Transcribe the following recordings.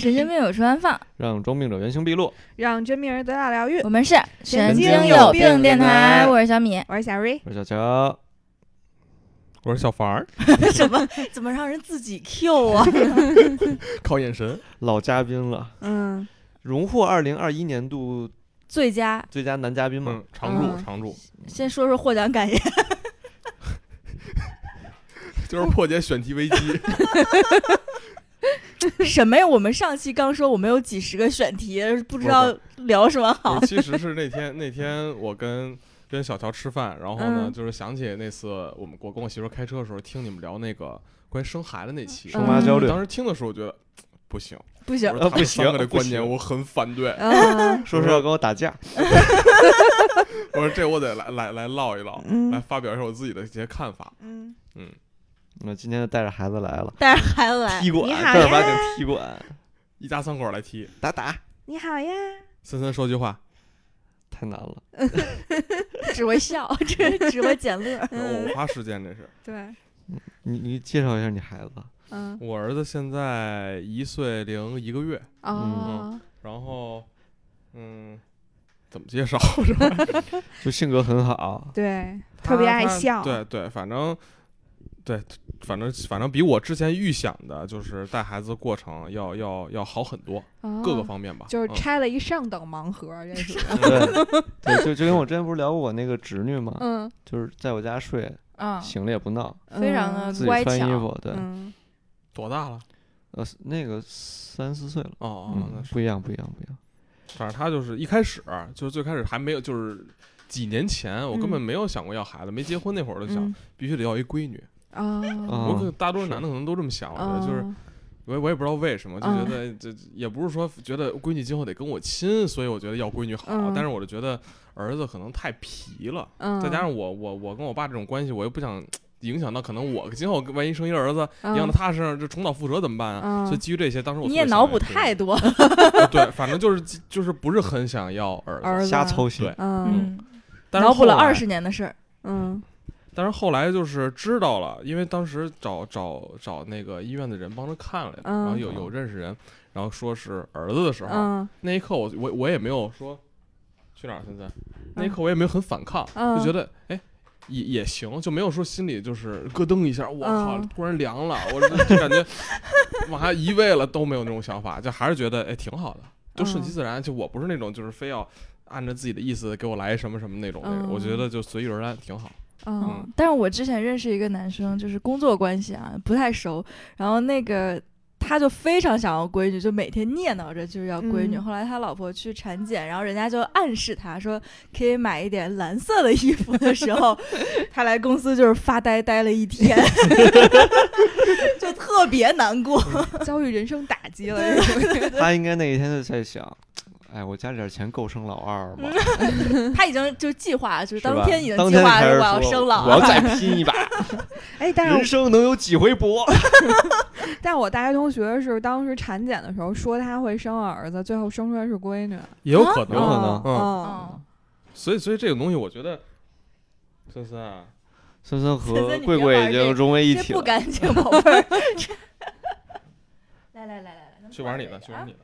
神经病有处安放，让装病者原形毕露。让真病人得到疗愈。我们是神经经有病电电台台，我是小米。我是小瑞，我是小乔，我是小凡儿，什么？怎么让人自己 Q 啊？靠眼神。老嘉宾了，嗯，荣获二零二一年度最佳，最佳男嘉宾嘛嗯，。常驻嗯常驻，先说说获奖感言。就是破解选题危机。什么呀？我们上期刚说我们有几十个选题，不知道聊什么好。其实是那天 那天我跟跟小乔吃饭，然后呢，嗯。就是想起那次我们我跟我媳妇儿开车的时候听你们聊那个关于生孩子那期，生娃焦虑，当时听的时候我觉得 不行，不行不行这观点我很反对，嗯。说是要跟我打架，我说这我得来来来唠一唠，嗯。来发表一下我自己的一些看法。嗯，嗯，那今天就带着孩子来了，带着孩子来踢，馆，正儿八经踢馆，一家三口来踢，打打，你好呀，森森说句话，太难了。只会笑，只只会捡乐。我花时间这是。对，你你介绍一下你孩子，嗯，我儿子现在一岁零一个月，哦，然后，嗯，怎么介绍 是吧？就性格很好，对，特别爱笑，对对，反正，对，反正反正比我之前预想的，就是带孩子的过程要要要好很多，哦各个方面吧。就是嗯拆了一上等盲盒，这是，对对，就就跟我之前不是聊过我那个侄女嘛，嗯，就是在我家睡，嗯，醒了也不闹，非常的嗯自己乖巧。穿衣服，对，嗯，多大了？呃，那个三四岁了，哦哦，那嗯，是，不一样，不一样，不一样。反正他就是一开始就是最开始还没有，就是几年前我根本嗯没有想过要孩子，没结婚那会儿就想嗯，必须得要一闺女。哦，啊我可能大多数男的可能都这么想，我觉得就是哦我也我也不知道为什么，就嗯。觉得这也不是说觉得闺女今后得跟我亲，所以我觉得要闺女好，嗯。但是我就觉得儿子可能太皮了，嗯，再加上我我我跟我爸这种关系，我又不想影响到可能我今后万一生一儿子，嗯。养到他身上就重蹈覆辙怎么办啊？嗯。所以基于这些，当时我你也脑补太多。对，反正就是就是不是很想要儿子，瞎操心对，嗯。嗯，但是后来脑补了二十年的事儿。嗯但是后来就是知道了，因为当时找找找那个医院的人帮着看了，嗯然后有有认识人，然后说是儿子的时候，嗯那一刻我我我也没有说去哪儿现在，那一刻我也没有很反抗，嗯就觉得哎。也也行，就没有说心里就是咯噔一下，我靠，嗯突然凉了，我就感觉往下移位了，都没有那种想法，就还是觉得哎挺好的，就顺其嗯自然。就我不是那种就是非要按照自己的意思给我来什么什么那种那种，我觉嗯得就随遇而安挺好。嗯嗯，但是我之前认识一个男生，就是工作关系啊，不太熟，然后那个他就非常想要闺女，就每天念叨着就是要闺女。嗯后来他老婆去产检，然后人家就暗示他说可以买一点蓝色的衣服的时候，他来公司就是发呆呆了一天，就特别难过。遭遇人生打击了，他应该那一天就在想，哎，我家里点钱够生老二吗？他已经就计划，就是当天已经计划我要生老我要。再拼一把，哎，但人是生能有几回搏？但我大学同学是当时产检的时候说他会生儿子，最后生出来是闺女，也有可能，有可能嗯嗯，所以所以这个东西，我觉得，森森啊，森森和贵贵已经融为一体了。不干净，宝贝儿。来来来来来，去玩你的，去玩你的。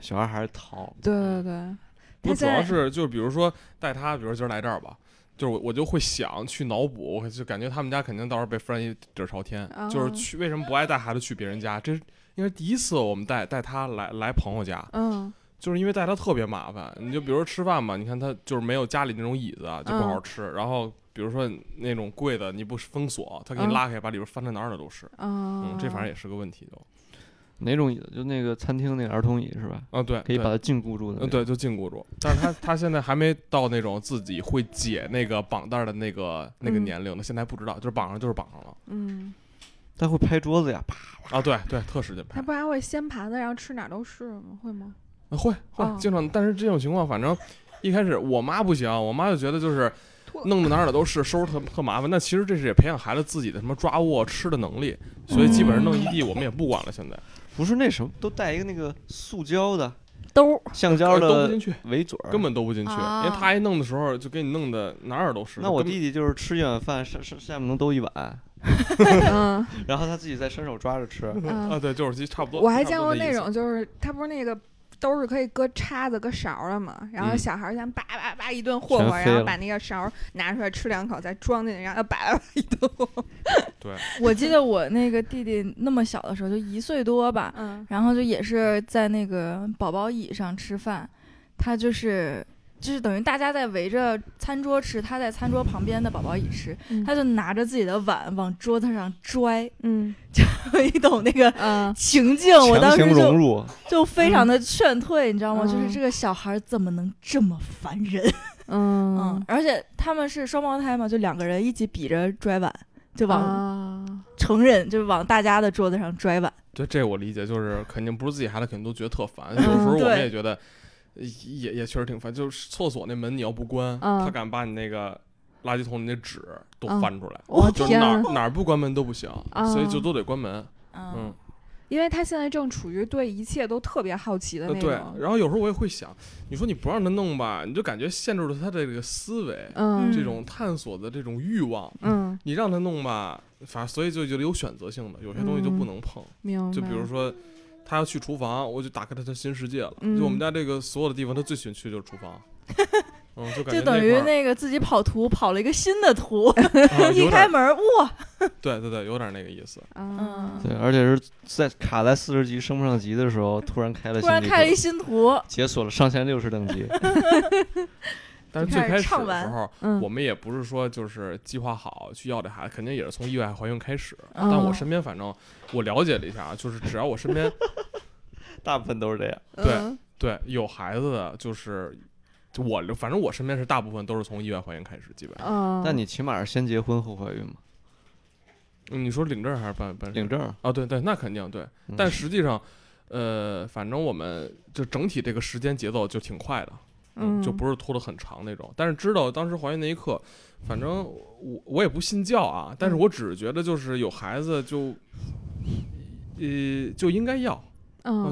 小孩还是淘，对对对，不主要是就是比如说带他，比如说今儿来这儿吧，就是我我就会想去脑补，我就感觉他们家肯定到时候被翻一底儿朝天，就是哦去为什么不爱带孩子去别人家？这是因为第一次我们带带他来来朋友家，嗯就是因为带他特别麻烦。你就比如说吃饭吧，你看他就是没有家里那种椅子啊，就不好好吃。然后比如说那种柜子，你不封锁，他给你嗯拉开，把里边翻的哪儿哪儿都是。嗯嗯，这反正也是个问题都。哪种椅子？就那个餐厅那个儿童椅是吧？啊，对，可以把它禁锢住的。嗯，对，就禁锢住。但是他他现在还没到那种自己会解那个绑带儿的那个那个嗯年龄呢，现在还不知道，就是绑上就是绑上了。嗯，他会拍桌子呀，啪！啊，对对，特使劲拍，他不还会掀盘子，然后吃哪儿都是吗？会吗？啊会会哦经常。但是这种情况，反正一开始我妈不行，我妈就觉得就是弄得哪儿哪都是，收拾特特麻烦。那其实这是也培养孩子自己的什么抓握吃的能力，所以基本上弄一地我们也不管了。现在不是那什么，都带一个那个塑胶的、兜橡胶的兜不的进去，围嘴儿，根本兜不进去，啊因为他一弄的时候就给你弄的哪儿哪儿都是。那我弟弟就是吃一碗饭，上上下面能兜一碗，嗯。然后他自己再伸手抓着吃。嗯。啊，对，就是差不多。我还见过那种，就是他不是那个都是可以搁叉子、搁勺儿的嘛，然后嗯。小孩儿先叭叭叭一顿霍霍，然后把那个勺儿拿出来吃两口，再装进去，然后又叭叭叭一顿。对，我记得我那个弟弟那么小的时候，就一岁多吧，嗯。然后就也是在那个宝宝椅上吃饭，他就是就是等于大家在围着餐桌吃，他在餐桌旁边的宝宝椅吃，嗯他就拿着自己的碗往桌子上拽，嗯 就你懂那个嗯情境？我当时就就非常的劝退，你知道吗？就是嗯这个小孩怎么能这么烦人？嗯嗯，而且他们是双胞胎嘛，就两个人一起比着拽碗，就往啊成人，就是往大家的桌子上拽碗。对，这我理解，就是肯定不是自己孩子，肯定都觉得特烦。嗯有时候我们也觉得，呃也也确实挺烦。就是厕所那门你要不关，嗯他敢把你那个垃圾桶里那纸都嗯翻出来，我就是天哪儿哪儿不关门都不行，啊所以就都得关门。嗯嗯，因为他现在正处于对一切都特别好奇的那种。。然后有时候我也会想，你说你不让他弄吧，你就感觉限制了他的这个思维，嗯这种探索的这种欲望。嗯，你让他弄吧，反正所以就觉得有选择性的，有些东西就不能碰。明白。就比如说，他要去厨房，我就打开他的新世界了。嗯就我们家这个所有的地方，他最喜欢去的就是厨房。嗯，就感觉就等于那个自己跑图跑了一个新的图，啊 一开门哇，对对对，有点那个意思。啊，对，而且是在卡在四十级升不上级的时候，突然开了突然开了一新图，解锁了上限六十等级。但是最开始的时候，嗯，我们也不是说就是计划好去要这孩子，肯定也是从意外怀孕开始。嗯但我身边反正我了解了一下啊，就是只要我身边 大部分都是这样。对嗯对有孩子的，就是就我反正我身边是大部分都是从意外怀孕开始，基本上。嗯，但你起码是先结婚后怀孕嘛，嗯你说领证还是办办领证。啊？对对，那肯定对。嗯但实际上，呃，反正我们就整体这个时间节奏就挺快的，嗯就不是拖得很长那种。但是知道当时怀孕那一刻，反正我我也不信教啊，但是嗯。我只是觉得就是有孩子就，呃，就应该要，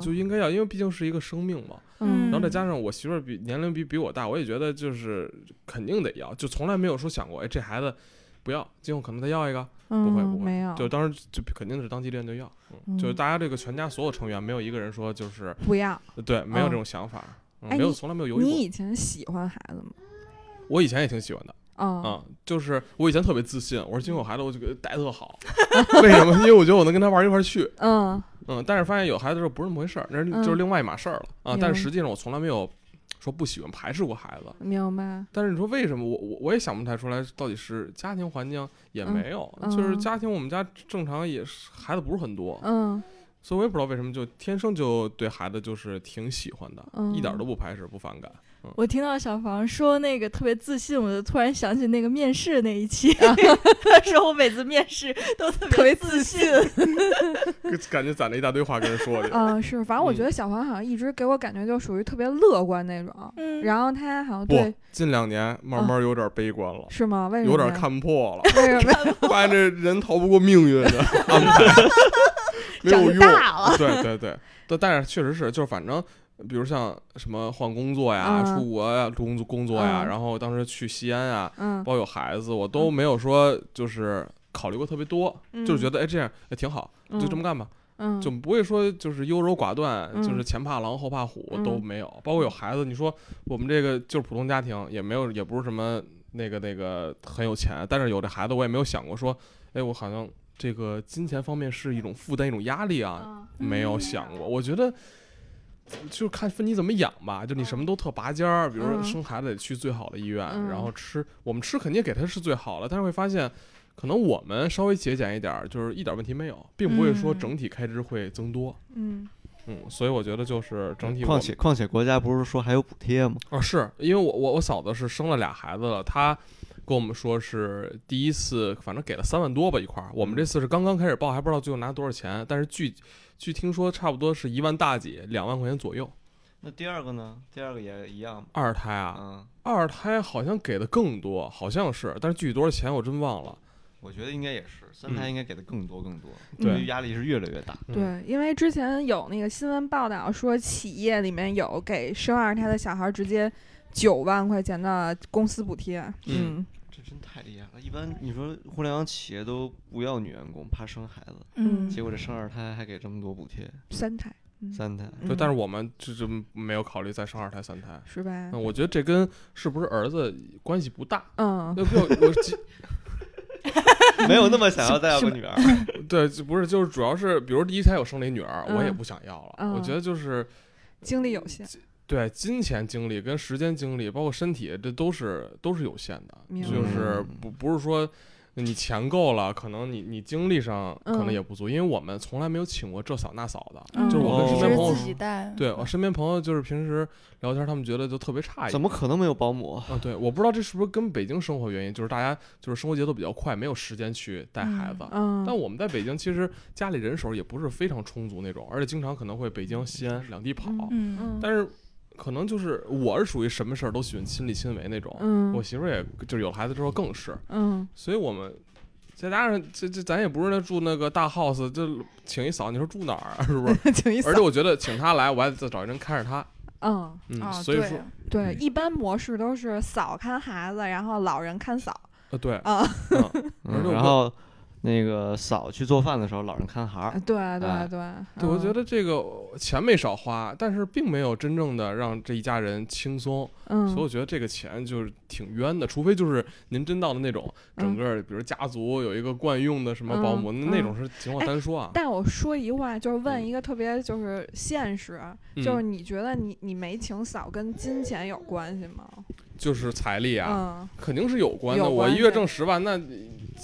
就应该要，因为毕竟是一个生命嘛。嗯，然后再加上我媳妇儿比年龄比比我大，我也觉得就是肯定得要，就从来没有说想过，哎，这孩子不要，今后可能再要一个，不会嗯不会没有，就当时就肯定是当机立断就要，嗯，就是嗯。大家这个全家所有成员没有一个人说就是不要。对，没有嗯。这种想法，嗯没有从来没有犹豫过。你以前喜欢孩子吗？我以前也挺喜欢的，嗯啊，就是我以前特别自信，我说今后有孩子我就给他带特好，为什么？因为我觉得我能跟他玩一块儿去，嗯嗯，但是发现有孩子之后不是那么回事儿，那就是另外一码事儿了啊。但是实际上我从来没有说不喜欢排斥过孩子，明白。但是你说为什么？我我我也想不太出来，到底是家庭环境也嗯没有，就是嗯家庭我们家正常也是孩子不是很多，嗯所以我也不知道为什么就天生就对孩子就是挺喜欢的，嗯一点都不排斥不反感。我听到小房说那个特别自信，我就突然想起那个面试那一期，啊他说我每次面试都特别自信，感觉攒了一大堆话跟人说去。嗯，是，反正我觉嗯得小黄好像一直给我感觉就属于特别乐观那种。嗯然后他好像不对，近两年慢慢有点悲观了，是吗？为什么？有点。看破了，为什么？发现这人逃不过命运的安排，没有长用。大了。对对对，但但是确实是，就是反正。比如像什么换工作呀、嗯出国呀、工作工作呀，嗯然后当时去西安啊，嗯包括有孩子，我都没有说就是考虑过特别多，就是觉得得哎这样也挺好，就这么干吧，嗯就不会说就是优柔寡断，嗯就是前怕狼后怕虎嗯都没有。包括有孩子，你说我们这个就是普通家庭，也没有也不是什么那个那个很有钱，但是有这孩子，我也没有想过说，哎，我好像这个金钱方面是一种负担、一种压力啊，嗯没有想过。我觉得。就看分你怎么养吧，就你什么都特拔尖儿，比如说嗯生孩子得去最好的医院，嗯然后吃我们吃肯定给他是最好的，但是会发现，可能我们稍微节俭一点儿，就是一点问题没有，并不会说嗯整体开支会增多。嗯嗯，所以我觉得就是整体况且况且国家不是说还有补贴吗？啊，是因为我我我嫂子是生了俩孩子了，她跟我们说是第一次，反正给了三万多吧一块儿。我们这次是刚刚开始报，还不知道最后拿多少钱，但是据据听说差不多是一万大几，两万块钱左右。那第二个呢？第二个也一样？二胎啊，嗯，二胎好像给的更多，好像是，但是具体多少钱我真忘了。我觉得应该也是，三胎嗯应该给的更多更多，对因为压力是越来越大。嗯，对，因为之前有那个新闻报道说，企业里面有给生二胎的小孩直接九万块钱的公司补贴。嗯嗯这真太厉害了。一般你说互联网企业都不要女员工，怕生孩子，嗯结果这生二胎还给这么多补贴，三胎，嗯三胎。嗯对，但是我们这就没有考虑再生二胎、三胎。是吧？嗯，我觉得这跟是不是儿子关系不大。嗯那不我记 没有那么想要再要个女儿。对，就不是，就是主要是，比如第一胎我生了一女儿，我也嗯不想要了。嗯我觉得就是精力有限，对金钱、精力跟时间、精力，包括身体，这都是都是有限的。就是嗯不不是说你钱够了，可能你你精力上可能嗯也不足，因为我们从来没有请过这嫂那嫂的。嗯就是我跟身哦边朋友是自己带，对我身边朋友就是平时聊天，他们觉得就特别诧异。怎么可能没有保姆？啊，对，我不知道这是不是跟北京生活原因，就是大家就是生活节奏比较快，没有时间去带孩子。嗯，但我们在北京，其实家里人手也不是非常充足那种，而且经常可能会北京、西安两地跑。嗯嗯，但是可能就是我是属于什么事儿都喜欢亲力亲为那种，嗯。我媳妇儿也就是有孩子之后更是，嗯。所以我们再加上这这咱也不是那住那个大 house，就请一嫂，你说住哪儿啊？是不是？请一而且我觉得请她来，我还得再找一人看着她。嗯，嗯，啊，所以说对，对，一般模式都是嫂看孩子，然后老人看嫂。呃，对，啊，然后那个嫂去做饭的时候，老人看孩儿。对哎对对，对，我觉嗯得这个钱没少花，但是并没有真正的让这一家人轻松，嗯，所以我觉得这个钱就是挺冤的。除非就是您真到的那种，整嗯个比如家族有一个惯用的什么保姆，嗯那那种是情况单说啊。但我说一话，就是问嗯一个特别就是现实，就是你觉得你你没请嫂跟金钱有关系吗？就是财力啊，嗯，肯定是有关的。有关我一月挣十万，那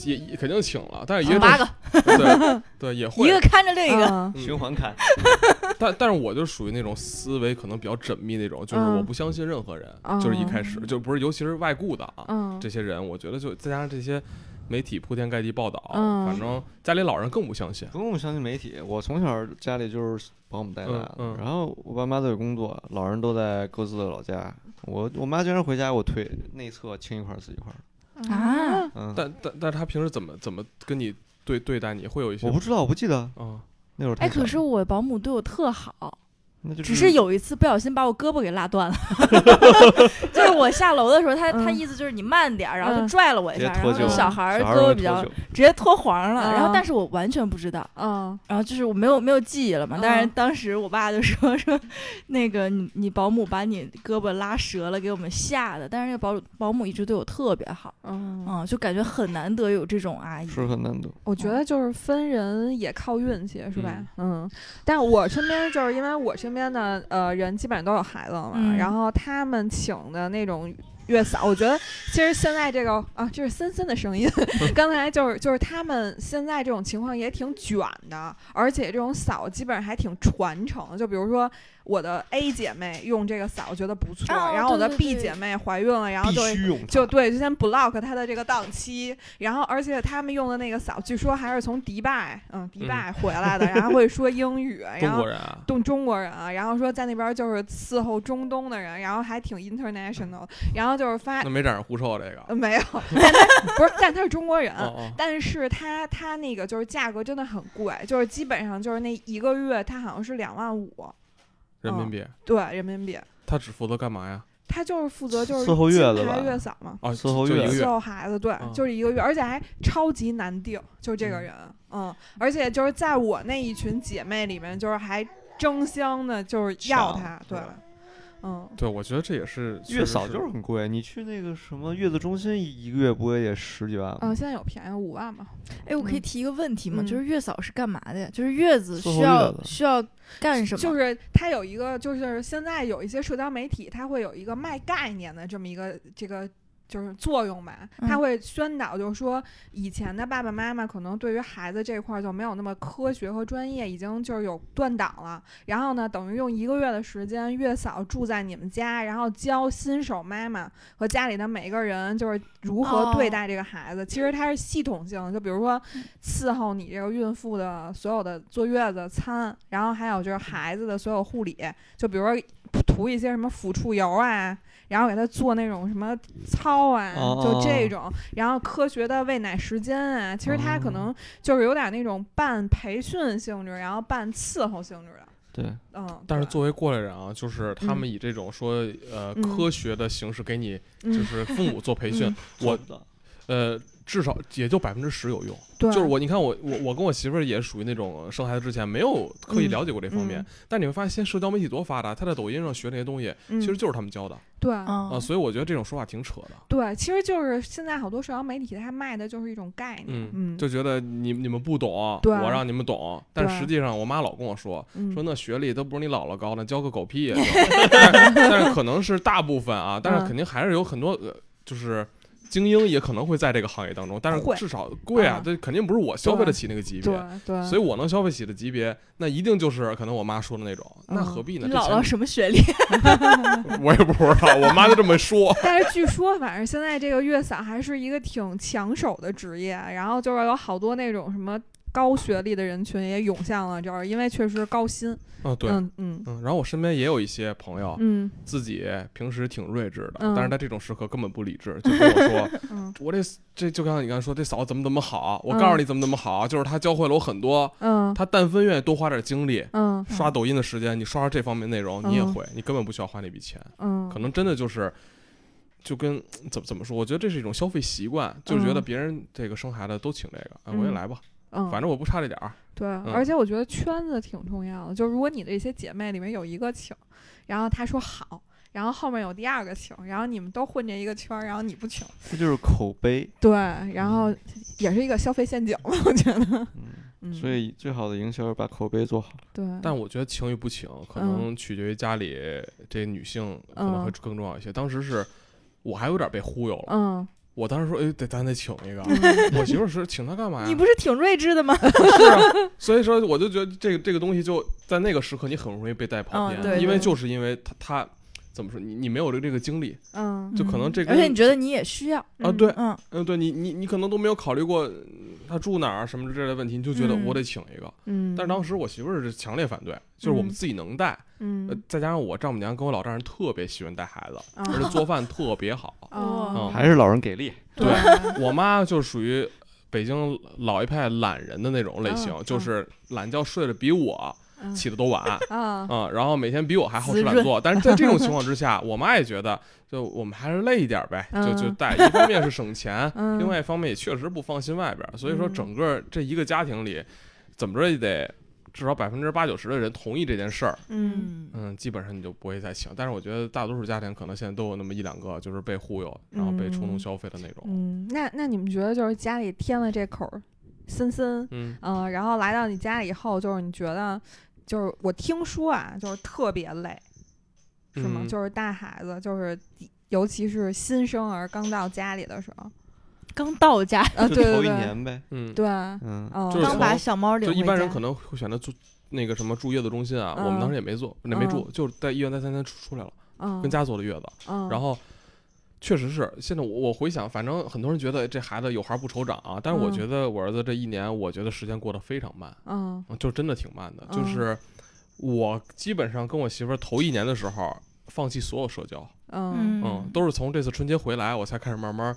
也也肯定请了，但是一月挣八个，对 对也会。一个看着另一个，循环看，但但是我就属于那种思维可能比较缜密那种，就是我嗯不相信任何人，就是一开始哦就不是，尤其是外雇的啊，嗯。这些人，我觉得就再加上这些媒体铺天盖地报道，嗯反正家里老人更不相信。不用相信媒体。我从小家里就是保姆带大的，嗯嗯然后我爸妈都有工作，老人都在各自的老家。我我妈经常回家，我腿内侧青一块儿死一块儿。啊嗯，但但但是他平时怎么怎么跟你对对待你，会有一些我不知道，我不记得啊，哎，那会儿太小了。可是我保姆对我特好，那就只是有一次不小心把我胳膊给拉断了，就是我下楼的时候，他他嗯意思就是你慢点儿，然后就嗯拽了我一下，然后小孩儿胳膊比较直接脱黄了，然后嗯但是我完全不知道，嗯然后就是我没有没有记忆了嘛，但是嗯当时我爸就说说，那个你你保姆把你胳膊拉折了，给我们吓的，但是那个保保姆一直对我特别好，嗯，嗯，就感觉很难得有这种阿姨，是很难得。我觉得就是分人也靠运气，是吧？嗯，但我身边就是因为我身边的呃人基本上都有孩子了嘛，嗯然后他们请的那种月嫂，我觉得其实现在这个啊，这是森森的声音，刚才就是就是他们现在这种情况也挺卷的，而且这种嫂基本上还挺传承，就比如说。我的 A 姐妹用这个嫂觉得不错，哦然后我的 B 姐妹怀孕了，然后必就就对，就先 block 她的这个档期，然后而且他们用的那个扫，据说还是从迪拜，嗯，迪拜回来的，然后会说英语，中 然后国人啊，东中国人啊，然后说在那边就是伺候中东的人，然后还挺 international，然后就是发那没长上狐臭这个。呃没有，但他不是，但他是中国人。哦哦，但是他他那个就是价格真的很贵，就是基本上就是那一个月他好像是两万五，人民币，对人民币。他只负责干嘛呀？他就是负责就是伺候月子月嫂嘛，啊，伺候月就一个月伺。候孩子，对，嗯就是一个月，而且还超级难定，就这个人，嗯，而且就是在我那一群姐妹里面，就是还争相的，就是要他，对嗯，对，我觉得这也是月嫂就是是很贵，你去那个什么月子中心一一个月不会也十几万？嗯，现在有便宜五万吧，哎，我可以嗯提一个问题吗？嗯就是月嫂是干嘛的呀？就是月子需要需要干什么？就是他有一个，就是现在有一些社交媒体，它会有一个卖概念的这么一个这个。就是作用吧，他嗯会宣导，就是说以前的爸爸妈妈可能对于孩子这块儿就没有那么科学和专业，已经就是有断档了。然后呢，等于用一个月的时间，月嫂住在你们家，然后教新手妈妈和家里的每一个人，就是如何对哦待这个孩子。其实它是系统性的，就比如说伺候你这个孕妇的所有的坐月子餐，然后还有就是孩子的所有护理，就比如说涂一些什么抚触油啊。然后给他做那种什么操啊，哦就这种，然后科学的喂奶时间啊，其实他可能就是有点那种半培训性质，然后半伺候性质的。对，嗯，但是作为过来人啊，就是他们以这种说呃嗯。科学的形式给你，嗯。就是父母做培训嗯，我呃至少也就百分之十有用。对，就是我，你看我我我跟我媳妇儿也属于那种生孩子之前没有刻意了解过这方面，嗯但你会发现现在社交媒体多发达，他在抖音上学那些东西，嗯其实就是他们教的对啊、嗯，所以我觉得这种说法挺扯的。对，其实就是现在好多社交媒体它卖的就是一种概念，嗯，嗯，就觉得你你们不懂，我让你们懂，但对实际上我妈老跟我说，嗯说那学历都不是你姥姥高，那教个狗屁！但但是可能是大部分啊，但是嗯肯定还是有很多呃，就是精英也可能会在这个行业当中，但是至少贵啊嗯，这肯定不是我消费得起那个级对别。对，所以我能消费起的级别，那一定就是可能我妈说的那种，那嗯何必呢？你姥姥什么学历？我也不知道，我妈就这么说。但是据说，反正现在这个月嫂还是一个挺抢手的职业，然后就是有好多那种什么高学历的人群也涌向了这儿，因为确实高薪。嗯，对，嗯嗯。嗯，然后我身边也有一些朋友，嗯。自己平时挺睿智的，嗯。但是在这种时刻根本不理智，就跟我说，嗯我这这就刚才你刚才说这嫂子怎么怎么好，我告诉你怎么怎么好，就是她教会了我很多。嗯。她但分愿意多花点精力，嗯刷抖音的时间，你刷刷这方面内容，你也嗯会，你根本不需要花那笔钱，嗯，可能真的就是。就跟怎么怎么说，我觉得这是一种消费习惯，就是觉得嗯别人这个生孩子都请这个，哎，我也嗯来吧，嗯，反正我不差这点儿。对，嗯而且我觉得圈子挺重要的。就如果你的一些姐妹里面有一个请，然后她说好，然后后面有第二个请，然后你们都混这一个圈儿，然后你不请，这就是口碑。对，然后也是一个消费陷阱吧，我觉得。嗯，嗯，所以最好的营销是把口碑做好。对，但我觉得请与不请，可嗯能取决于家里这女性可能会嗯更重要一些。当时是我还有点被忽悠了，嗯，我当时说，哎，得咱得请一个。嗯我媳妇儿说，请他干嘛呀？你不是挺睿智的吗？是啊，所以说我就觉得这个这个东西就在那个时刻，你很容易被带跑偏，因为就是因为他他怎么说，你你没有这这个经历，嗯，就可能这个而且你觉得你也需要，啊，对，嗯，嗯，对你你你可能都没有考虑过嗯他住哪儿什么之类的问题，你就觉得嗯我得请一个。嗯，但是当时我媳妇儿是强烈反对，就是我们嗯自己能带，呃嗯，再加上我丈母娘跟我老丈人特别喜欢带孩子，啊而且做饭特别好。哦嗯还是老人给力。对我妈就属于北京老一派懒人的那种类型，嗯就是懒觉睡得比我嗯起的都晚。啊，嗯、然后每天比我还好吃懒做，但是在这种情况 之下，我妈也觉得，就我们还是累一点呗，就就嗯带。一方面是省钱，嗯。另外一方面也确实不放心外边儿，所以说嗯。整个这一个家庭里，怎么着也得至少百分之八九十的人同意这件事儿，嗯。嗯，基本上你就不会再请。但是我觉得大多数家庭可能现在都有那么一两个，就是被忽悠，然后被冲动嗯。消费的那种。嗯，那那你们觉得就是家里添了这口森森，嗯。嗯，然后来到你家以后，就是你觉得，就是我听说啊，就是特别累，是吗？嗯。就是带孩子，就是尤其是新生儿刚到家里的时候，刚到家，啊，对头一年呗。嗯，对，嗯，嗯，就是刚把小猫领回就一般人可能会选择住那个什么住月子中心啊，我们嗯当时也没做，也没住，就是在医院待三天出出来了，嗯，跟家坐的月子。嗯，然后确实是，现在我我回想，反正很多人觉得这孩子有孩不愁长啊，但是我嗯觉得我儿子这一年，我觉得时间过得非常慢，嗯嗯就真的挺慢的。嗯就是我基本上跟我媳妇儿头一年的时候，放弃所有社交，嗯嗯，都是从这次春节回来，我才开始慢慢。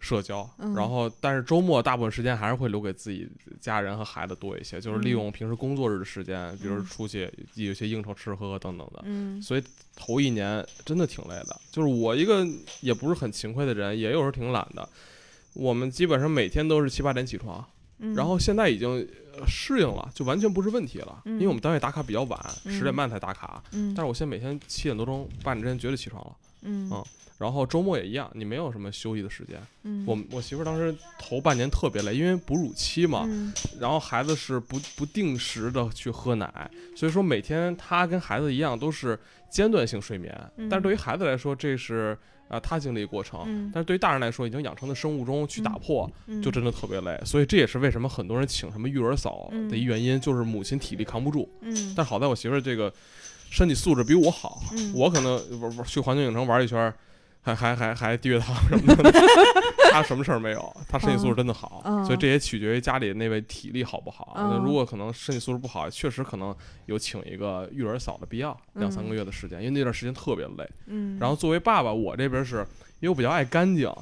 社交，嗯然后但是周末大部分时间还是会留给自己家人和孩子多一些，就是利嗯用平时工作日的时间，比如嗯出去有些应酬吃喝喝等等的，嗯所以头一年真的挺累的。就是我一个也不是很勤快的人，也有时候挺懒的。我们基本上每天都是七八点起床，嗯，然后现在已经呃适应了，就完全不是问题了。嗯因为我们单位打卡比较晚，嗯十点半才打卡，嗯，但是我现在每天七点多钟、八点之前绝对起床了。嗯嗯然后周末也一样，你没有什么休息的时间。嗯，我我媳妇儿当时头半年特别累，因为哺乳期嘛，嗯然后孩子是不不定时的去喝奶，所以说每天她跟孩子一样都是间断性睡眠。嗯但是对于孩子来说，这是啊、呃他经历的过程。嗯但是对于大人来说，已经养成的生物钟去打破，嗯就真的特别累。所以这也是为什么很多人请什么育儿嫂的一原因，就是母亲体力扛不住。嗯，但好在我媳妇儿这个身体素质比我好，嗯我可能玩玩去环球影城玩一圈儿，还还还还低血糖什么的，他什么事儿没有，他身体素质真的好，嗯所以这也取决于家里那位体力好不好。嗯那如果可能身体素质不好，确实可能有请一个育儿嫂的必要，两三个月的时间，因为那段时间特别累。嗯，然后作为爸爸，我这边是因为我比较爱干净，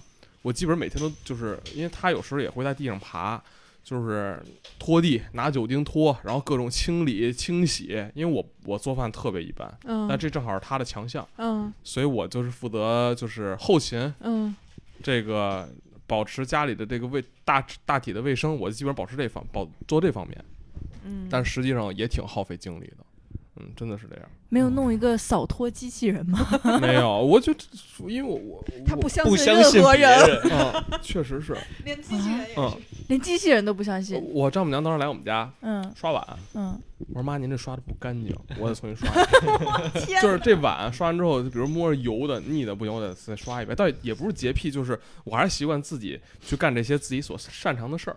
我基本每天都就是因为他有时候也会在地上爬。就是拖地，拿酒精拖，然后各种清理清洗。因为我我做饭特别一般，嗯但这正好是他的强项，嗯所以我就是负责就是后勤嗯这个保持家里的这个卫大大体的卫生，我基本上保持这方保做这方面，嗯，但实际上也挺耗费精力的。嗯，真的是这样。没有弄一个扫拖机器人吗？没有，我就因为我我 他不相信任相信别何人，确实是，连机器人也嗯，连机器人都不相信。我丈母娘当时来我们家嗯刷碗，嗯，我说妈，您这刷的不干净，我得重新刷一遍。就是这碗刷完之后，比如摸着油的、腻的不行，我得再刷一遍。倒也不是洁癖，就是我还是习惯自己去干这些自己所擅长的事儿。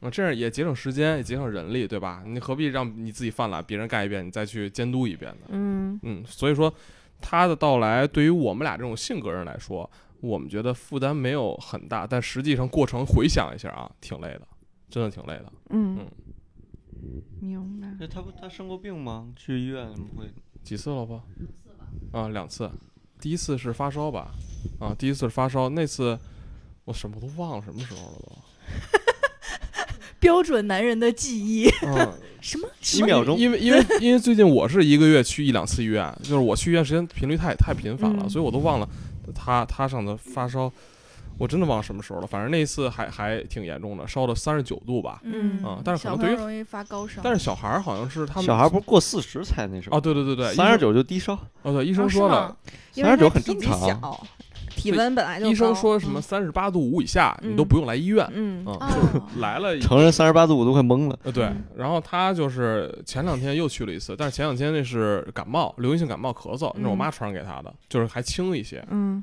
啊，这样也节省时间，也节省人力，对吧？你何必让你自己犯懒，别人干一遍，你再去监督一遍呢？嗯嗯，所以说他的到来对于我们俩这种性格人来说，我们觉得负担没有很大，但实际上过程回想一下啊，挺累的，真的挺累的。嗯嗯，明白。那他不他生过病吗？去医院会几次了吧？啊，两次。第一次是发烧吧？啊，第一次是发烧，那次我什么都忘了，什么时候了都。标准男人的记忆。嗯，什么？几秒钟，因为因为因为最近我是一个月去一两次医院，就是我去医院时间频率太太频繁了，嗯所以我都忘了他他上的发烧，我真的忘了什么时候了。反正那一次还还挺严重的，烧了三十九度吧。嗯啊但是可能对于容易发高烧。但是小孩儿好像是他们小孩不是过四十才那什么？哦，对对对对，三十九就低烧，哦对，医生说了吗，因为39他体积很正常小，体温本来就医生说什么三十八度五以下你都嗯。不用来医院，嗯来了成人三十八度五都快懵了。呃，对嗯，然后他就是前两天又去了一次，但是前两天那是感冒，流行性感冒咳嗽，那是我嗯。妈传染给他的，就是还轻一些。嗯，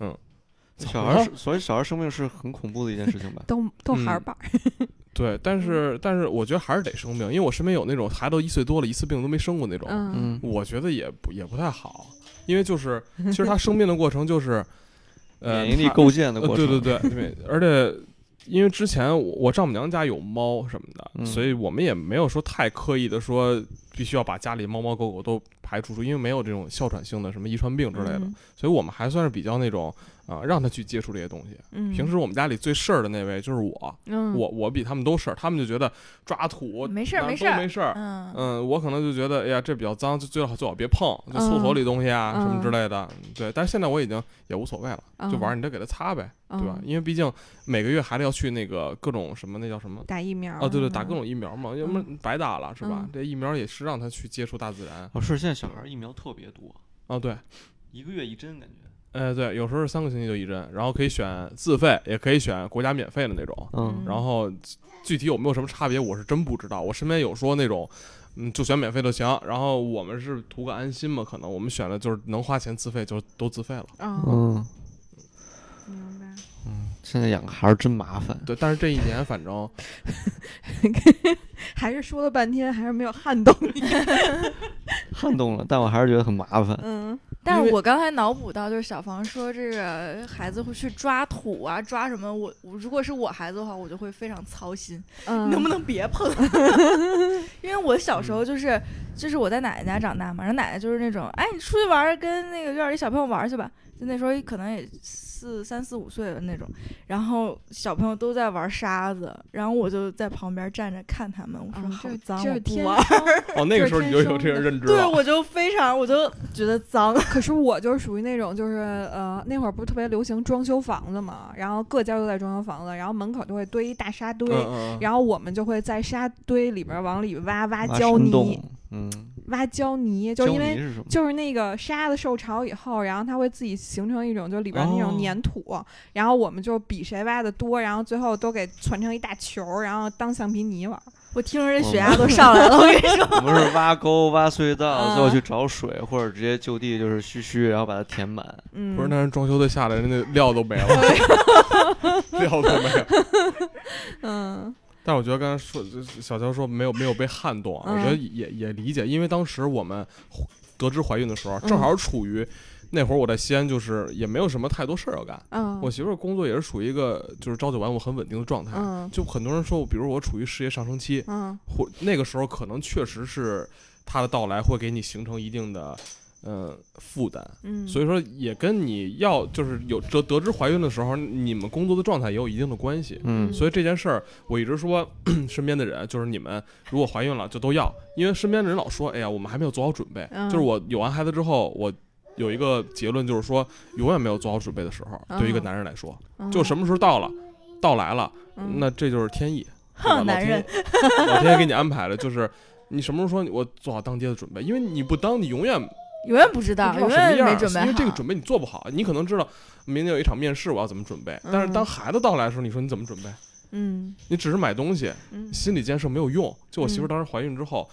小孩儿，所以小孩儿生病是很恐怖的一件事情吧？都都嗯孩儿。吧，对，但是但是我觉得还是得生病，因为我身边有那种孩子都一岁多了，一次病都没生过那种，嗯。嗯，我觉得也不也不太好，因为就是 其实他生病的过程就是，免疫力构建的呃过程。对对对对，而且因为之前我我丈母娘家有猫什么的，嗯所以我们也没有说太刻意的说必须要把家里猫猫狗狗都排除出，因为没有这种哮喘性的什么遗传病之类的，嗯所以我们还算是比较那种啊、让他去接触这些东西。嗯，平时我们家里最事儿的那位就是我，嗯我我比他们都事儿，他们就觉得抓土没事儿没事儿都没事儿。嗯嗯，我可能就觉得，哎呀，这比较脏，就最好最好别碰，就厕所里东西啊、嗯什么之类的。对，但是现在我已经也无所谓了，就玩儿嗯你就给他擦呗，对吧嗯？因为毕竟每个月还得要去那个各种什么，那叫什么？打疫苗哦，对对，打各种疫苗嘛，要不然白打了是吧嗯？这疫苗也是让他去接触大自然。哦，是现在小孩儿疫苗特别多，啊，对，一个月一针感觉。呃，对，有时候是三个星期就一针，然后可以选自费，也可以选国家免费的那种。嗯，然后具体有没有什么差别，我是真不知道。我身边有说那种，嗯，就选免费就行。然后我们是图个安心嘛，可能我们选的就是能花钱自费就都自费了。嗯，嗯，明白。现在养个孩儿真麻烦。对，但是这一年反正 还是说了半天，还是没有撼动你。撼动了，但我还是觉得很麻烦。嗯但是我刚才脑补到，就是小房说这个孩子会去抓土啊，抓什么？我我如果是我孩子的话，我就会非常操心，嗯，能不能别碰？因为我小时候就是就是我在奶奶家长大嘛，然后奶奶就是那种，哎，你出去玩，跟那个院里小朋友玩去吧。就那时候可能也四三四五岁的那种，然后小朋友都在玩沙子，然后我就在旁边站着看他们，我说好脏，我不玩。哦，那个时候 你就有这个认知对，我就非常，我就觉得脏。可是我就是属于那种，就是呃，那会儿不是特别流行装修房子嘛，然后各家都在装修房子，然后门口就会堆一大沙堆，嗯嗯，然后我们就会在沙堆里边往里挖挖挖胶泥嗯，挖胶泥，就因为是？就是那个沙子受潮以后，然后它会自己形成一种就里边那哦种粘土，然后我们就比谁挖的多，然后最后都给攒成一大球，然后当橡皮泥玩。我听着这血压都上来了，我跟你说。我们是挖沟、挖隧道，最后嗯去找水，或者直接就地就是虚虚，然后把它填满。嗯，不是，那人装修队下来，人家料都没了，料都没了。嗯但我觉得刚才说小乔说没有没有被撼动啊，嗯我觉得也也理解，因为当时我们得知怀孕的时候，嗯正好处于那会儿我在西安，就是也没有什么太多事儿要干。嗯，我媳妇儿工作也是属于一个就是朝九晚五很稳定的状态。嗯就很多人说，比如我处于事业上升期，嗯或那个时候可能确实是她的到来会给你形成一定的。呃负担，嗯，所以说也跟你要就是有得得知怀孕的时候，你们工作的状态也有一定的关系。嗯。所以这件事儿，我一直说 身边的人，就是你们如果怀孕了就都要，因为身边的人老说，哎呀，我们还没有做好准备。嗯。就是我有完孩子之后，我有一个结论，就是说永远没有做好准备的时候，对于一个嗯男人来说，嗯。就什么时候到了，到来了，嗯。那这就是天意。老天爷给你安排的，就是你什么时候说我做好当爹的准备，因为你不当，你永远永远不知道，永什么样儿，远没准备。因为这个准备你做不好，你可能知道明天有一场面试，我要怎么准备，但是当孩子到来的时候，你说你怎么准备？嗯你只是买东西，嗯心理建设没有用。就我媳妇当时怀孕之后，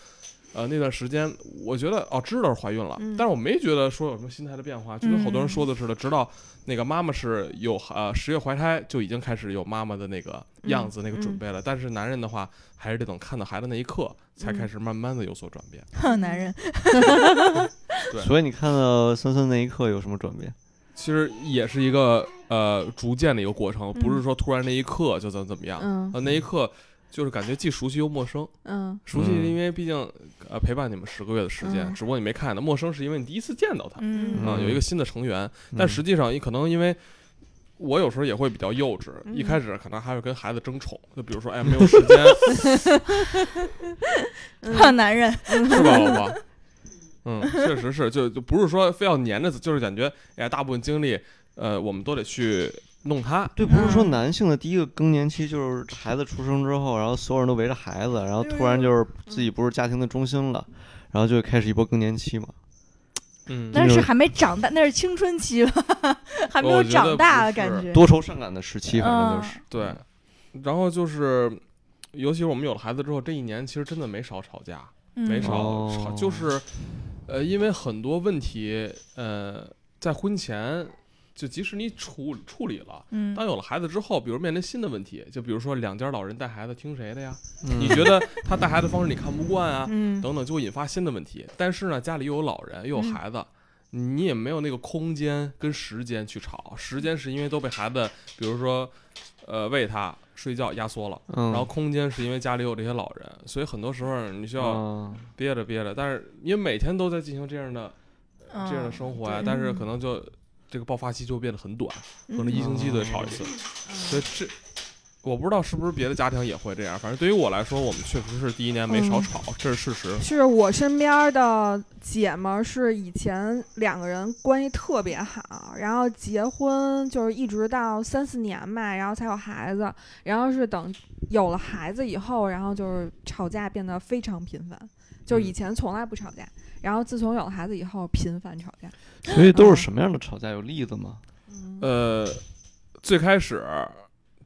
呃，那段时间我觉得哦，知道是怀孕了，嗯但是我没觉得说有什么心态的变化，就跟好多人说的似的，直到那个妈妈是有呃十月怀胎就已经开始有妈妈的那个样子、那个准备了。但是男人的话，还是得等看到孩子那一刻，才开始慢慢的有所转变。哼，男人，对所以你看到森森那一刻有什么转变？其实也是一个呃逐渐的一个过程，不是嗯说突然那一刻就怎么怎么样。嗯呃，那一刻就是感觉既熟悉又陌生。嗯熟悉，是因为毕竟呃陪伴你们十个月的时间，嗯只不过你没看到；陌生是因为你第一次见到他，嗯有一个新的成员。但嗯实际上，你可能因为我有时候也会比较幼稚，嗯一开始可能还会跟孩子争宠，就比如说，哎，没有时间，哼，男人，是吧，老婆？嗯，确实是，就就不是说非要黏着，就是感觉，哎呀，大部分精力，呃，我们都得去弄他。对，不是说嗯男性的第一个更年期就是孩子出生之后，然后所有人都围着孩子，然后突然就是自己不是家庭的中心了，然后就开始一波更年期嘛。嗯，那是还没长大，那是青春期吧，还没有长大的感觉。多愁善感的时期，反正就是。对，然后就是，尤其是我们有了孩子之后，这一年其实真的没少吵架。没嗯少吵，哦就是，呃，因为很多问题，呃，在婚前，就即使你处处理了，嗯当有了孩子之后，比如面临新的问题，就比如说两家老人带孩子听谁的呀？嗯你觉得他带孩子方式你看不惯啊？嗯等等，就会引发新的问题。但是呢，家里又有老人，又有嗯孩子。你也没有那个空间跟时间去吵，时间是因为都被孩子，比如说，呃，喂他睡觉压缩了，嗯，然后空间是因为家里有这些老人，所以很多时候你需要嗯憋着憋着，但是因为每天都在进行这样的嗯这样的生活呀，对但是可能就这个爆发期就变得很短，可能嗯。一星期都得吵一次，所以这我不知道是不是别的家庭也会这样，反正对于我来说，我们确实是第一年没少嗯。吵，这是事实。是我身边的姐们儿，是以前两个人关系特别好，然后结婚就是一直到三四年吧，然后才有孩子，然后是等有了孩子以后，然后就是吵架变得非常频繁，就是以嗯前从来不吵架，然后自从有了孩子以后频繁吵架。所以都是什么样的吵架？有例子吗？嗯呃，最开始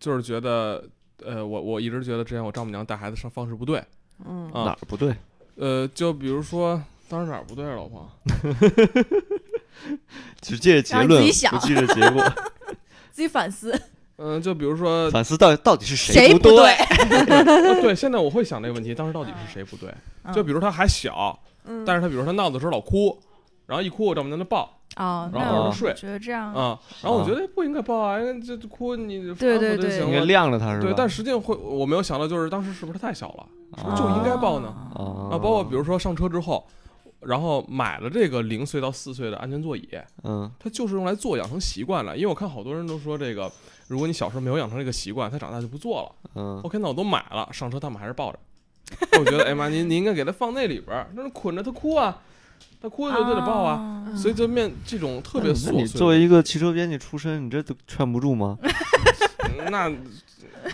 就是觉得，呃，我我一直觉得之前我丈母娘带孩子上方式不对，嗯啊哪儿不对？呃，就比如说当时哪儿不对啊，老婆？只记着结论，不记着结果。自己反思，嗯、就比如说，反思到底到底是谁不对？呃 对，现在我会想这个问题，当时到底是谁不对？就比如他还小，嗯，但是他比如说他闹的时候老哭，然后一哭我丈母娘就抱哦，然后让他睡觉得这样，啊，然后我啊觉得不应该抱啊，因为这这哭你对对对应该晾着他是吧？对，但实际上会我没有想到，就是当时是不是太小了是不是就应该抱呢啊啊？包括比如说上车之后，然后买了这个零岁到四岁的安全座椅，嗯它就是用来坐养成习惯了。因为我看好多人都说这个，如果你小时候没有养成这个习惯，他长大就不做了。嗯 OK，那我都买了，上车他们还是抱着。我觉得，哎妈，您您应该给他放那里边儿，那是捆着他哭啊，他哭就就得抱啊。所以就面这种特别琐碎的，作为一个汽车编辑出身，你这都劝不住吗？嗯 那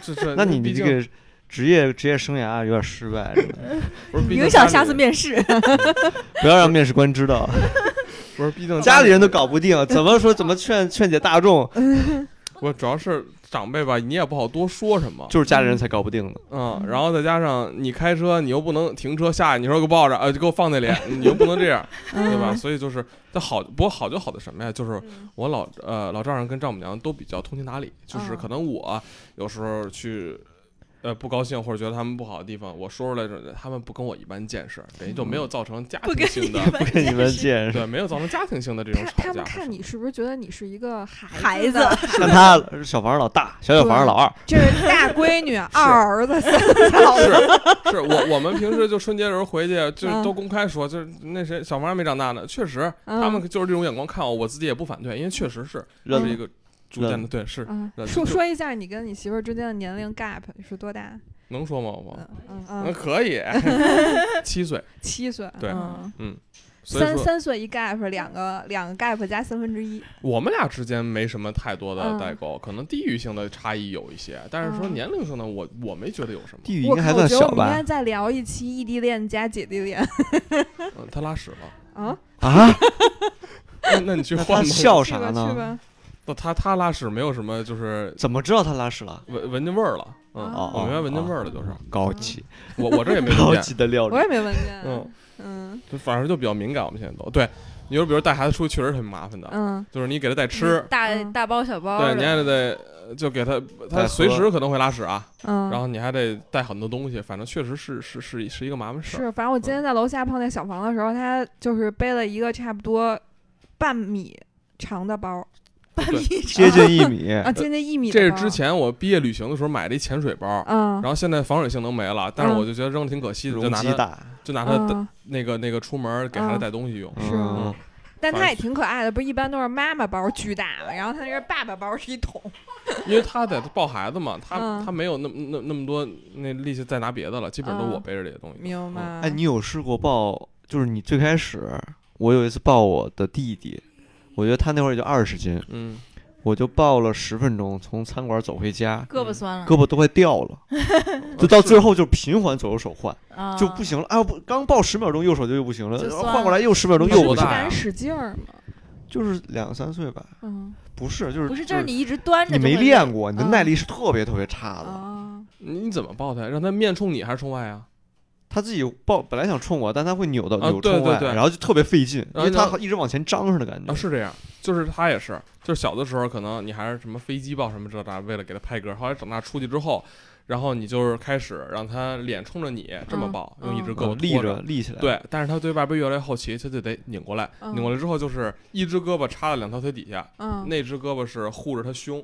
这这，那你你这个职业职业生涯有点失败，不是影响下次面试。不要让面试官知道，不是，毕竟家里人都搞不定，怎么说怎么劝劝解大众，我主要是长辈吧，你也不好多说什么。就是家里人才搞不定的。嗯，然后再加上你开车，你又不能停车下来，你说给我抱着，呃，就给我放那里，你又不能这样，对吧？所以就是，但好，不过好就好的什么呀？就是嗯我老呃老丈人跟丈母娘都比较通情达理，就是嗯可能我有时候去呃不高兴或者觉得他们不好的地方，我说出来之后，他们不跟我一般见识，等于就没有造成家庭性的，不跟你们见识。对，没有造成家庭性的这种他吵架。他们看你是不是觉得你是一个孩孩子的？看他小房老大，小小房老二，这是大闺女，二儿子，三嫂子。是是我我们平时就春节的时候回去，就嗯都公开说，就是那谁小房还没长大呢，确实嗯他们就是这种眼光看我，我自己也不反对，因为确实是认是一个逐渐的对是嗯，说说一下你跟你媳妇儿之间的年龄 gap 是多大？能说吗？我嗯嗯嗯，可以，七岁，七岁。对嗯嗯，三三岁一 gap，两个两个 gap 加三分之一。我们俩之间没什么太多的嗯代沟，可能地域性的差异有一些，但是说嗯年龄上的我我没觉得有什么。地域应该还算小我觉得我们应该吧？再聊一期异地恋加姐弟恋嗯，他拉屎了，啊！啊，那那你去换吧。他笑去吧去啥呢？吧。那他他拉屎没有什么，就是怎么知道他拉屎了？闻闻见味儿了。嗯，哦我明白闻见味儿了，就是高级我我这也没 闻高见。级的料理我。也没闻见。嗯，嗯就反正就比较敏感，我们现在都对。你说，比如带孩子出去，确实挺麻烦的，嗯就是你给他带吃，大嗯大包小包对，你还得得就给他，他带随时可能会拉屎啊，嗯。然后你还得带很多东西，反正确实是是是是一个麻烦事儿。是，反正我今天在楼下碰见小房的时候，他就是背了一个差不多半米长的包，半米接近一米，啊，接近一米这是之前我毕业旅行的时候买的一潜水包，嗯，然后现在防水性能没了，但是嗯我就觉得扔着挺可惜的，就拿它，就拿它那个那个出门给孩子嗯带东西用。是嗯，但它也挺可爱的，不是一般都是妈妈包巨大的，然后它那个爸爸包是一桶，因为他得抱孩子嘛，他嗯他没有那那那么多那力气再拿别的了，基本上都嗯我背着这些东西。明白？哎，你有试过抱？就是你最开始，我有一次抱我的弟弟，我觉得他那会儿也就二十斤，嗯，我就抱了十分钟，从餐馆走回家，胳膊酸了，胳膊都快掉了，就到最后就频繁左右手换，啊就不行了。啊，不，刚抱十秒钟，右手就又不行了换过来又十秒钟那又不敢使劲儿吗？就是两三岁吧，嗯不是，就是不是，就就是你一直端着，你没练，过，你的嗯耐力是特别特别差的。你怎么抱他？让他面冲你还是冲外啊？他自己抱本来想冲我，但他会扭到啊扭冲外，对对对然后就特别费劲，因为他一直往前张似的感觉。啊，是这样，就是他也是，就是小的时候可能你还是什么飞机抱什么这那，为了给他拍嗝，后来长大出去之后，然后你就是开始让他脸冲着你这么嗯抱，用一只嗯胳膊哦立着立起来。，对，但是他对外边越来越好奇，他就得拧过来，嗯拧过来之后就是一只胳膊插在两条腿底下，嗯那只胳膊是护着他胸。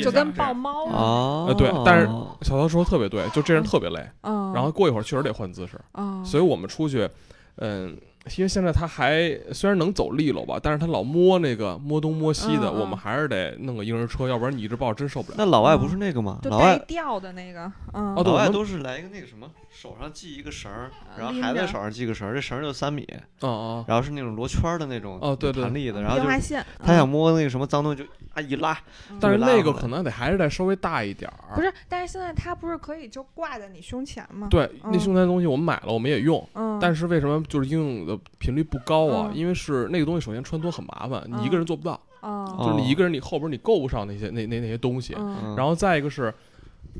就跟抱猫啊，对但是小涛说的特别对，就这人特别累，嗯，然后过一会儿确实得换姿势，嗯，所以我们出去，嗯。因为现在他还虽然能走利落吧，但是他老摸那个摸东摸西的，嗯嗯我们还是得弄个婴儿车，要不然你一直抱真受不了。那老外不是那个吗？老外掉的那个，嗯，老外都是来一个那个什么，手上系一个绳儿，然后孩子手上系个绳儿，这绳儿就三米，哦哦。然后是那种罗圈儿的那种，哦对对。弹力的，然后就他想嗯。摸那个什么脏东西就啊一拉，嗯。但是那个可能得还是得稍微大一点儿。不是，但是现在它不是可以就挂在你胸前吗？，对，那嗯胸前的东西我们买了，我们也用，嗯，但是为什么就是应用的频率不高啊？嗯。因为是那个东西首先穿脱很麻烦，你一个人做不到，哦，就是你哦一个人你后边你够不上那些那那那些东西。然后再一个是，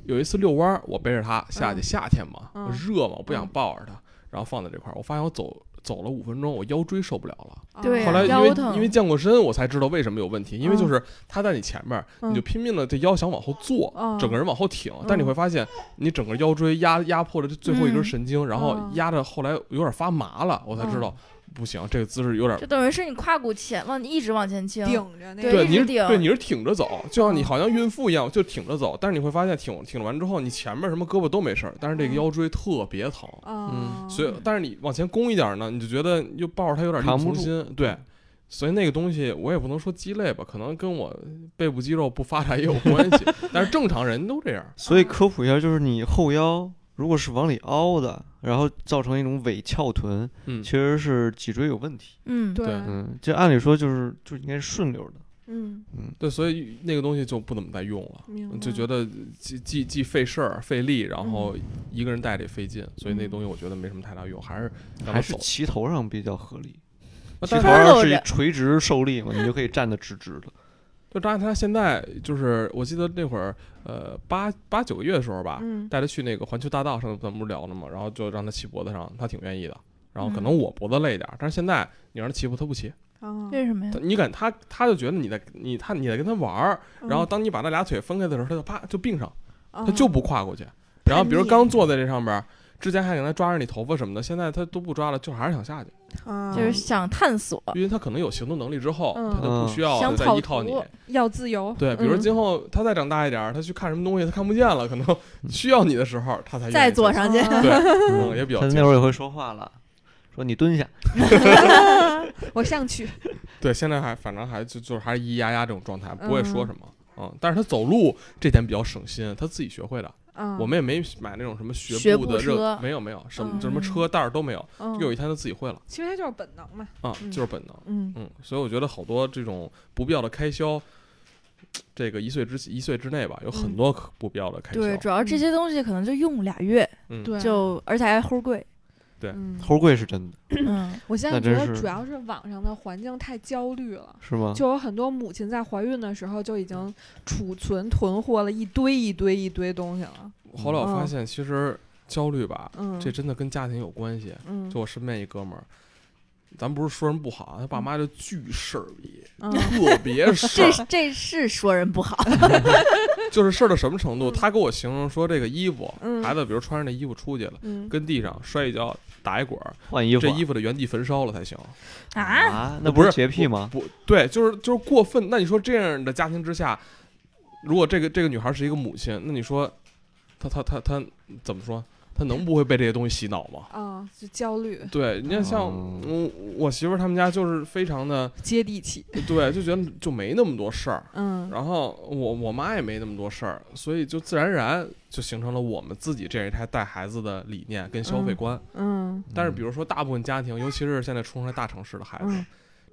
有一次遛弯儿，我背着他下去，嗯夏天嘛，嗯。热嘛，我不想嗯。抱着他，然后放在这块儿，我发现我走走了五分钟，我腰椎受不了了。对哦。后来因为因为健过身，我才知道为什么有问题，因为嗯。就是他在你前面，你就嗯。拼命的这腰想往后坐，嗯整个人往后挺，但你会发现你整个腰椎压压迫了这最后一根嗯。神经，然后嗯。压着后来有点发麻了，我才知道不行，这个姿势有点就等于是你胯骨前往你一直往前倾，顶着那个，对，你是对你是挺着走，就像你嗯好像孕妇一样，就挺着走。但是你会发现挺挺了完之后，你前面什么胳膊都没事儿，但是这个嗯腰椎特别疼。嗯，所以，但是你往前弓一点呢，你就觉得又抱着它有点力扛不住不从心。对，所以那个东西我也不能说鸡肋吧，可能跟我背部肌肉不发达也有关系。但是正常人都这样。所以科普一下，就是你后腰如果是往里凹的，然后造成一种伪翘臀，嗯其，实是脊椎有问题。嗯，对，嗯，这按理说就是就应该是顺溜的。嗯，对，所以那个东西就不怎么再用了。就觉得既既既费事儿费力，然后嗯一个人带着也费劲，所以那东西我觉得没什么太大用，还是让还是他走。齐头上比较合理，齐啊但是头上是一垂直受力嘛，你就可以站得直直的。就张他现在就是，我记得那会儿，呃，八八九个月的时候吧，嗯带他去那个环球大道，上咱们不是聊了吗？然后就让他骑脖子上，他挺愿意的。然后可能嗯我脖子累点儿，但是现在你让他骑不，他不骑。啊，为什么呀？你敢他他就觉得你在你他你在跟他玩儿，然后当你把那俩腿分开的时候，他就啪就并上，他就不跨过去。然后比如刚坐在这上边儿，之前还给他抓着你头发什么的，现在他都不抓了，就还是想下去，啊就是想探索，因为他可能有行动能力之后，嗯他就不需要再跑依靠你图。要自由。对，比如说嗯今后他再长大一点儿，他去看什么东西他看不见了，可能需要你的时候，他才愿意再坐上去。啊 对，嗯，也比较他那会儿也会说话了，说你蹲下，我上去。对，现在还反正还就就是还是咿咿呀呀这种状态，不会说嗯什么。嗯，但是他走路这点比较省心，他自己学会的。嗯，我们也没买那种什么学步的热车，没有没有，什么嗯什么车带儿都没有，就有一天他自己会了其实他就是本能嘛。啊，嗯就是本能。嗯嗯，所以我觉得好多这种不必要的开销，这个一岁之一岁之内吧，有很嗯多可不必要的开销。对，主要这些东西可能就用俩月，就而且还齁贵。嗯，齁贵是真的，嗯，我现在觉得主要是网上的环境太焦虑了。是吗？就有很多母亲在怀孕的时候就已经储存囤货了一堆一堆一堆东西了。后来我发嗯现，其实焦虑吧，嗯，这真的跟家庭有关系。嗯就我身边一哥们儿，咱不是说人不好，啊他爸妈就巨事儿逼，嗯特别事这儿，这这是说人不好。就是事儿到什么程度？嗯他给我形容说，这个衣服，嗯孩子比如穿上那衣服出去了，嗯跟地上摔一跤，打一滚儿，换衣服啊，这衣服得原地焚烧了才行。啊，啊，那不是是洁癖吗？不对，就是就是过分。那你说这样的家庭之下，如果这个这个女孩是一个母亲，那你说她她她她怎么说？她能不会被这些东西洗脑吗？啊，就焦虑对，你看像我媳妇儿他们家就是非常的接地气。对，就觉得就没那么多事儿。嗯然后我我妈也没那么多事儿，所以就自然而然就形成了我们自己这一代带孩子的理念跟消费嗯观。嗯但是比如说大部分家庭，尤其是现在出生在大城市的孩子，嗯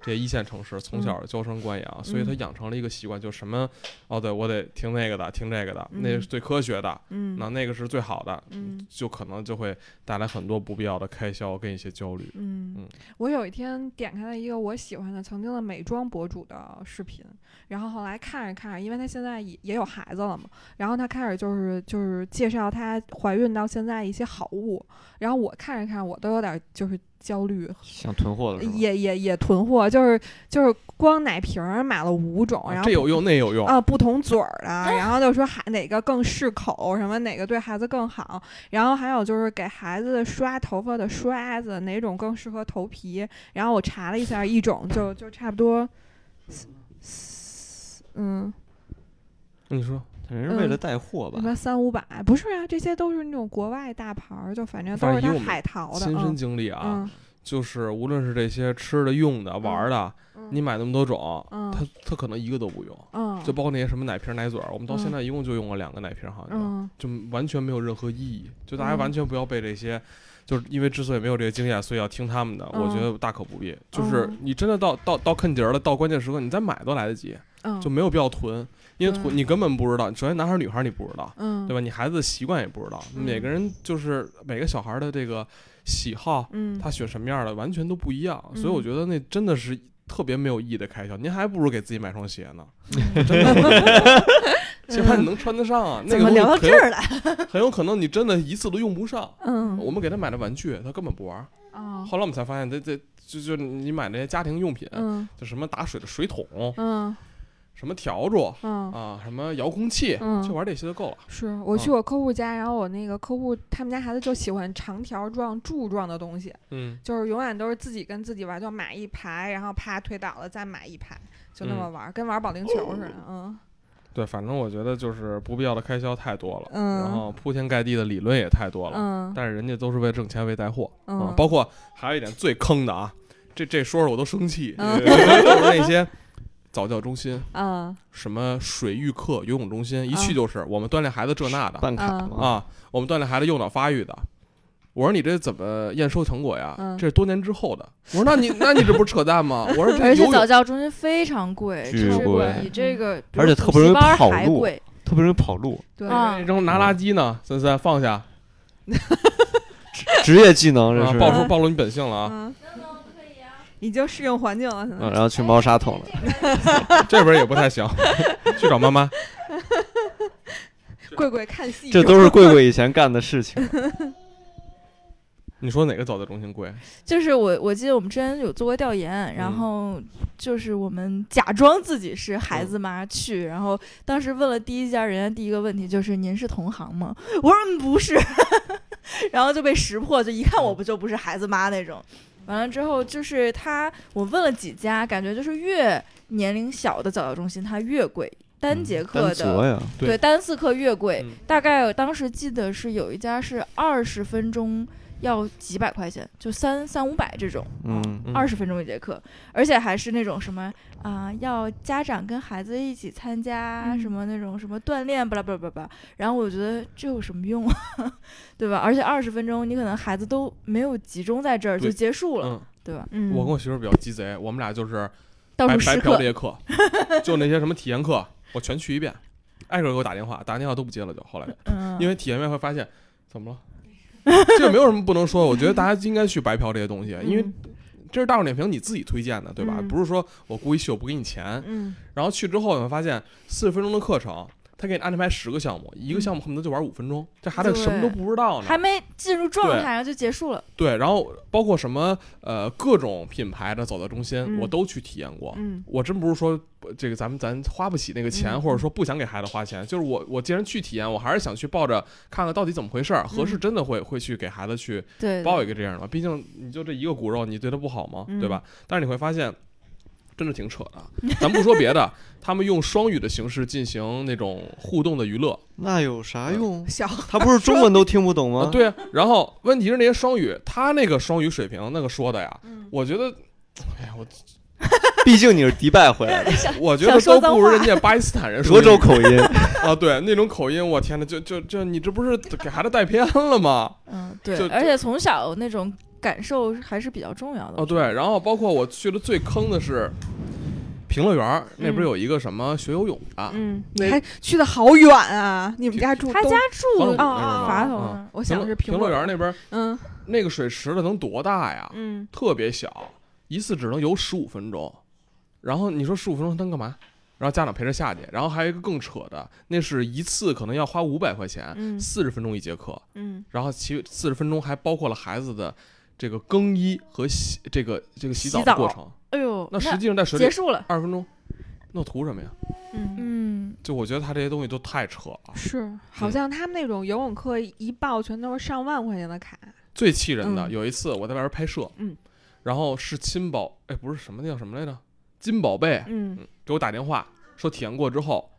这些一线城市从小娇生惯养，所以他嗯。养成了一个习惯，就什么哦，对我得听那个的，听这个的，嗯。那是最科学的，嗯。那那个是最好的，嗯。就可能就会带来很多不必要的开销跟一些焦虑。嗯嗯，我有一天点开了一个我喜欢的曾经的美妆博主的视频，然后后来看着看着，因为他现在也也有孩子了嘛，然后他开始就是就是介绍他怀孕到现在一些好物，然后我看着看着我都有点就是焦虑，想囤货的是吧？也也也囤货，就是就是光奶瓶儿买了五种，然后啊这有用，那有用。啊，不同嘴儿的，然后就说还哪个更适口，什么哪个对孩子更好，然后还有就是给孩子刷头发的刷子哪种更适合头皮，然后我查了一下，一种就就差不多，嗯，你说人是为了带货吧什？么三五百，不是啊，这些都是那种国外大牌儿，就反正都是他海淘的，亲身嗯经历啊，嗯就是无论是这些吃的、用的、玩儿的，嗯你买那么多种，嗯他他可能一个都不用。嗯，就包括那些什么奶瓶、奶嘴儿，我们到现嗯在一共就用了两个奶瓶，好像就。完全没有任何意义。就大家嗯完全不要被这些，就是因为之所以没有这个经验，所以要听他们的。我觉嗯得大可不必。就是嗯你真的到到到坑节儿了，到关键时刻你再买都来得及，嗯就没有必要囤，因为你根本不知道。首先男孩儿女孩儿你不知道，嗯对吧？你孩子的习惯也不知道，嗯每个人就是每个小孩儿的这个喜好，嗯他选什么样的完全都不一样。所以我嗯觉得那真的是。特别没有意义的开销，您还不如给自己买双鞋呢。嗯 真的，鞋盘你能穿得上啊？那个聊到很有这儿来？很有可能你真的一次都用不上。嗯我们给他买的玩具，他根本不玩儿。啊后来我们才发现，这这就就你买那些家庭用品，嗯就什么打水的水桶，嗯什么笤帚嗯。啊，什么遥控器，嗯就玩这些就够了。是我去我客户家，然后我那个客户他们家孩子就喜欢长条状、柱状的东西，嗯，就是永远都是自己跟自己玩，就买一排，然后啪推倒了再买一排，就那么玩，跟玩保龄球似的。嗯对，反正我觉得就是不必要的开销太多了，嗯然后铺天盖地的理论也太多了。嗯但是人家都是为挣钱为带货啊嗯，包括还有一点最坑的啊，这这说说我都生气，嗯就是那些早教中心、嗯什么水域课、游泳中心，一去嗯就是我们锻炼孩子这那的，办卡？啊，我们锻炼孩子右脑发育的。我说你这怎么验收成果呀？嗯这是多年之后的。我说那你那你这不是扯淡吗？我说这而且游泳早教中心非常贵，超巨贵比这个而且特别容易跑路。特别容易跑路，对啊扔拿垃圾呢，森森放下 职业技能这啊，是。暴露暴露你本性了啊！嗯，已经适应环境了，现嗯，在。然后去猫砂桶了，这边也不太行，去找妈妈。贵贵看戏，这都是贵贵以前干的事情。你说哪个早教中心贵？就是我我记得我们之前有做过调研，然嗯后就是我们假装自己是孩子妈去，然后当时问了第一家，人家第一个问题就是您是同行吗？我说嗯不是，然后就被识破，就一看我不就不是孩子妈那种。完了之后就是他，我问了几家，感觉就是越年龄小的早教中心它越贵，单节课的、对对单次课越贵，嗯大概有当时记得是有一家是二十分钟要几百块钱，就三三五百这种，嗯，嗯。二十分钟一节课，而且还是那种什么啊、要家长跟孩子一起参加、嗯。什么那种什么锻炼，巴拉巴拉巴拉。然后我觉得这有什么用啊，对吧？而且二十分钟你可能孩子都没有集中在这儿就结束了，嗯，对吧？嗯，我跟我媳妇儿比较鸡贼，我们俩就是到白白嫖这些课，就那些什么体验课，我全去一遍，挨个给我打电话，打电话都不接了就，后来嗯，因为体验完会发现怎么了，这个没有什么不能说，我觉得 大家应该去白嫖这些东西，因为嗯这是大众点评你自己推荐的，对吧？嗯不是说我故意去我不给你钱，嗯然后去之后你会发现四十分钟的课程。他给你安排十个项目，一个项目恨不得就玩五分钟，这孩子什么都不知道呢。还没进入状态，然后就结束了。对，然后包括什么呃各种品牌的走到中心，嗯我都去体验过。嗯我真不是说呃这个咱们咱花不起那个钱，嗯或者说不想给孩子花钱，就是我我既然去体验，我还是想去抱着看看到底怎么回事儿，合适嗯真的会会去给孩子去对，报一个这样的吗？毕竟你就这一个骨肉，你对他不好吗？嗯对吧？但是你会发现。真的挺扯的，咱不说别的，他们用双语的形式进行那种互动的娱乐那有啥用？小他不是中文都听不懂吗？，啊 对啊。然后问题是那些双语，他那个双语水平那个说的呀，嗯我觉得，哎呀，我 毕竟你是迪拜回来的，我觉得都不如人家巴基斯坦人说德州口音。啊，对那种口音，我天呐，就就就你这不是给孩子带偏了吗？嗯，对，而且从小那种感受还是比较重要的。哦，对，然后包括我去的最坑的是平乐园儿，那不是有一个什么学游泳的，嗯，那还去的好远啊！你们家住东他家住黄浦那哦边儿垡头吗嗯呢，我想的是平乐园那边嗯那个水池子能多大呀？嗯特别小，一次只能游十五分钟。然后你说十五分钟他能干嘛？然后家长陪着下去，然后还有一个更扯的，那是一次可能要花五百块钱，嗯四十分钟一节课，嗯然后其四十分钟还包括了孩子的这个更衣和洗这个这个洗澡的过程。哎呦，那实际上在水里结束了。二十分钟，那我图什么呀？嗯。嗯，就我觉得他这些东西都太扯了。是，好像他们那种游泳课一报全都是上万块钱的卡。最气人的、嗯有一次我在外边拍摄，嗯，然后是亲宝，哎，不是什么那叫什么来着？金宝贝，嗯给我打电话说体验过之后，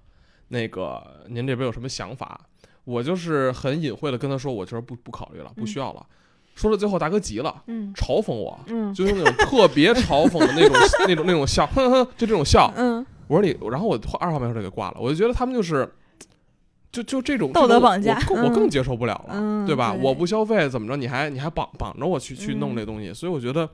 那个您这边有什么想法？我就是很隐晦的跟他说，我就是不不考虑了，不需要了。说到最后，大哥急了，嗯嘲讽我，嗯就用那种特别嘲讽的那种 那种那种笑，哼哼，就这种笑。嗯我说你，然后我二话没说就给挂了。我就觉得他们就是，就就这种道德绑架我更我更嗯接受不了了，嗯，对吧？对我不消费怎么着？你还你还绑绑着我去去弄嗯这东西，所以我觉得，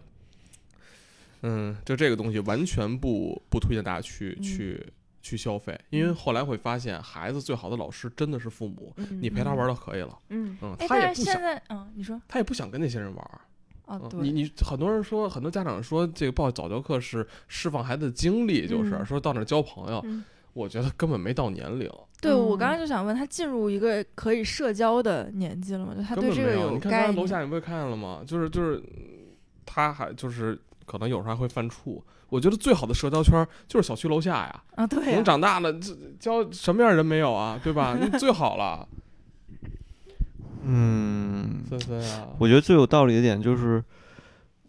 嗯，就这个东西完全不不推荐大家去、嗯去去消费，因为后来会发现，孩子最好的老师真的是父母，嗯你陪他玩就可以了，嗯嗯，哎，他也不想但是现在，嗯，你说，他也不想跟那些人玩儿。哦，嗯，对，你你很多人说，很多家长说这个报早教课是释放孩子的精力，就是、嗯说到那儿交朋友。嗯 我觉得根本没到年龄，对我嗯刚刚就想问他进入一个可以社交的年纪了吗？就他根对这个本没有。你看。楼下你不会看见了吗？就是就是，嗯他还就是可能有时候还会犯怵。我觉得最好的社交圈儿就是小区楼下呀。啊，对等呀，长大了，这交什么样的人没有啊？对吧？那最好了，嗯，森森啊。我觉得最有道理的点就是，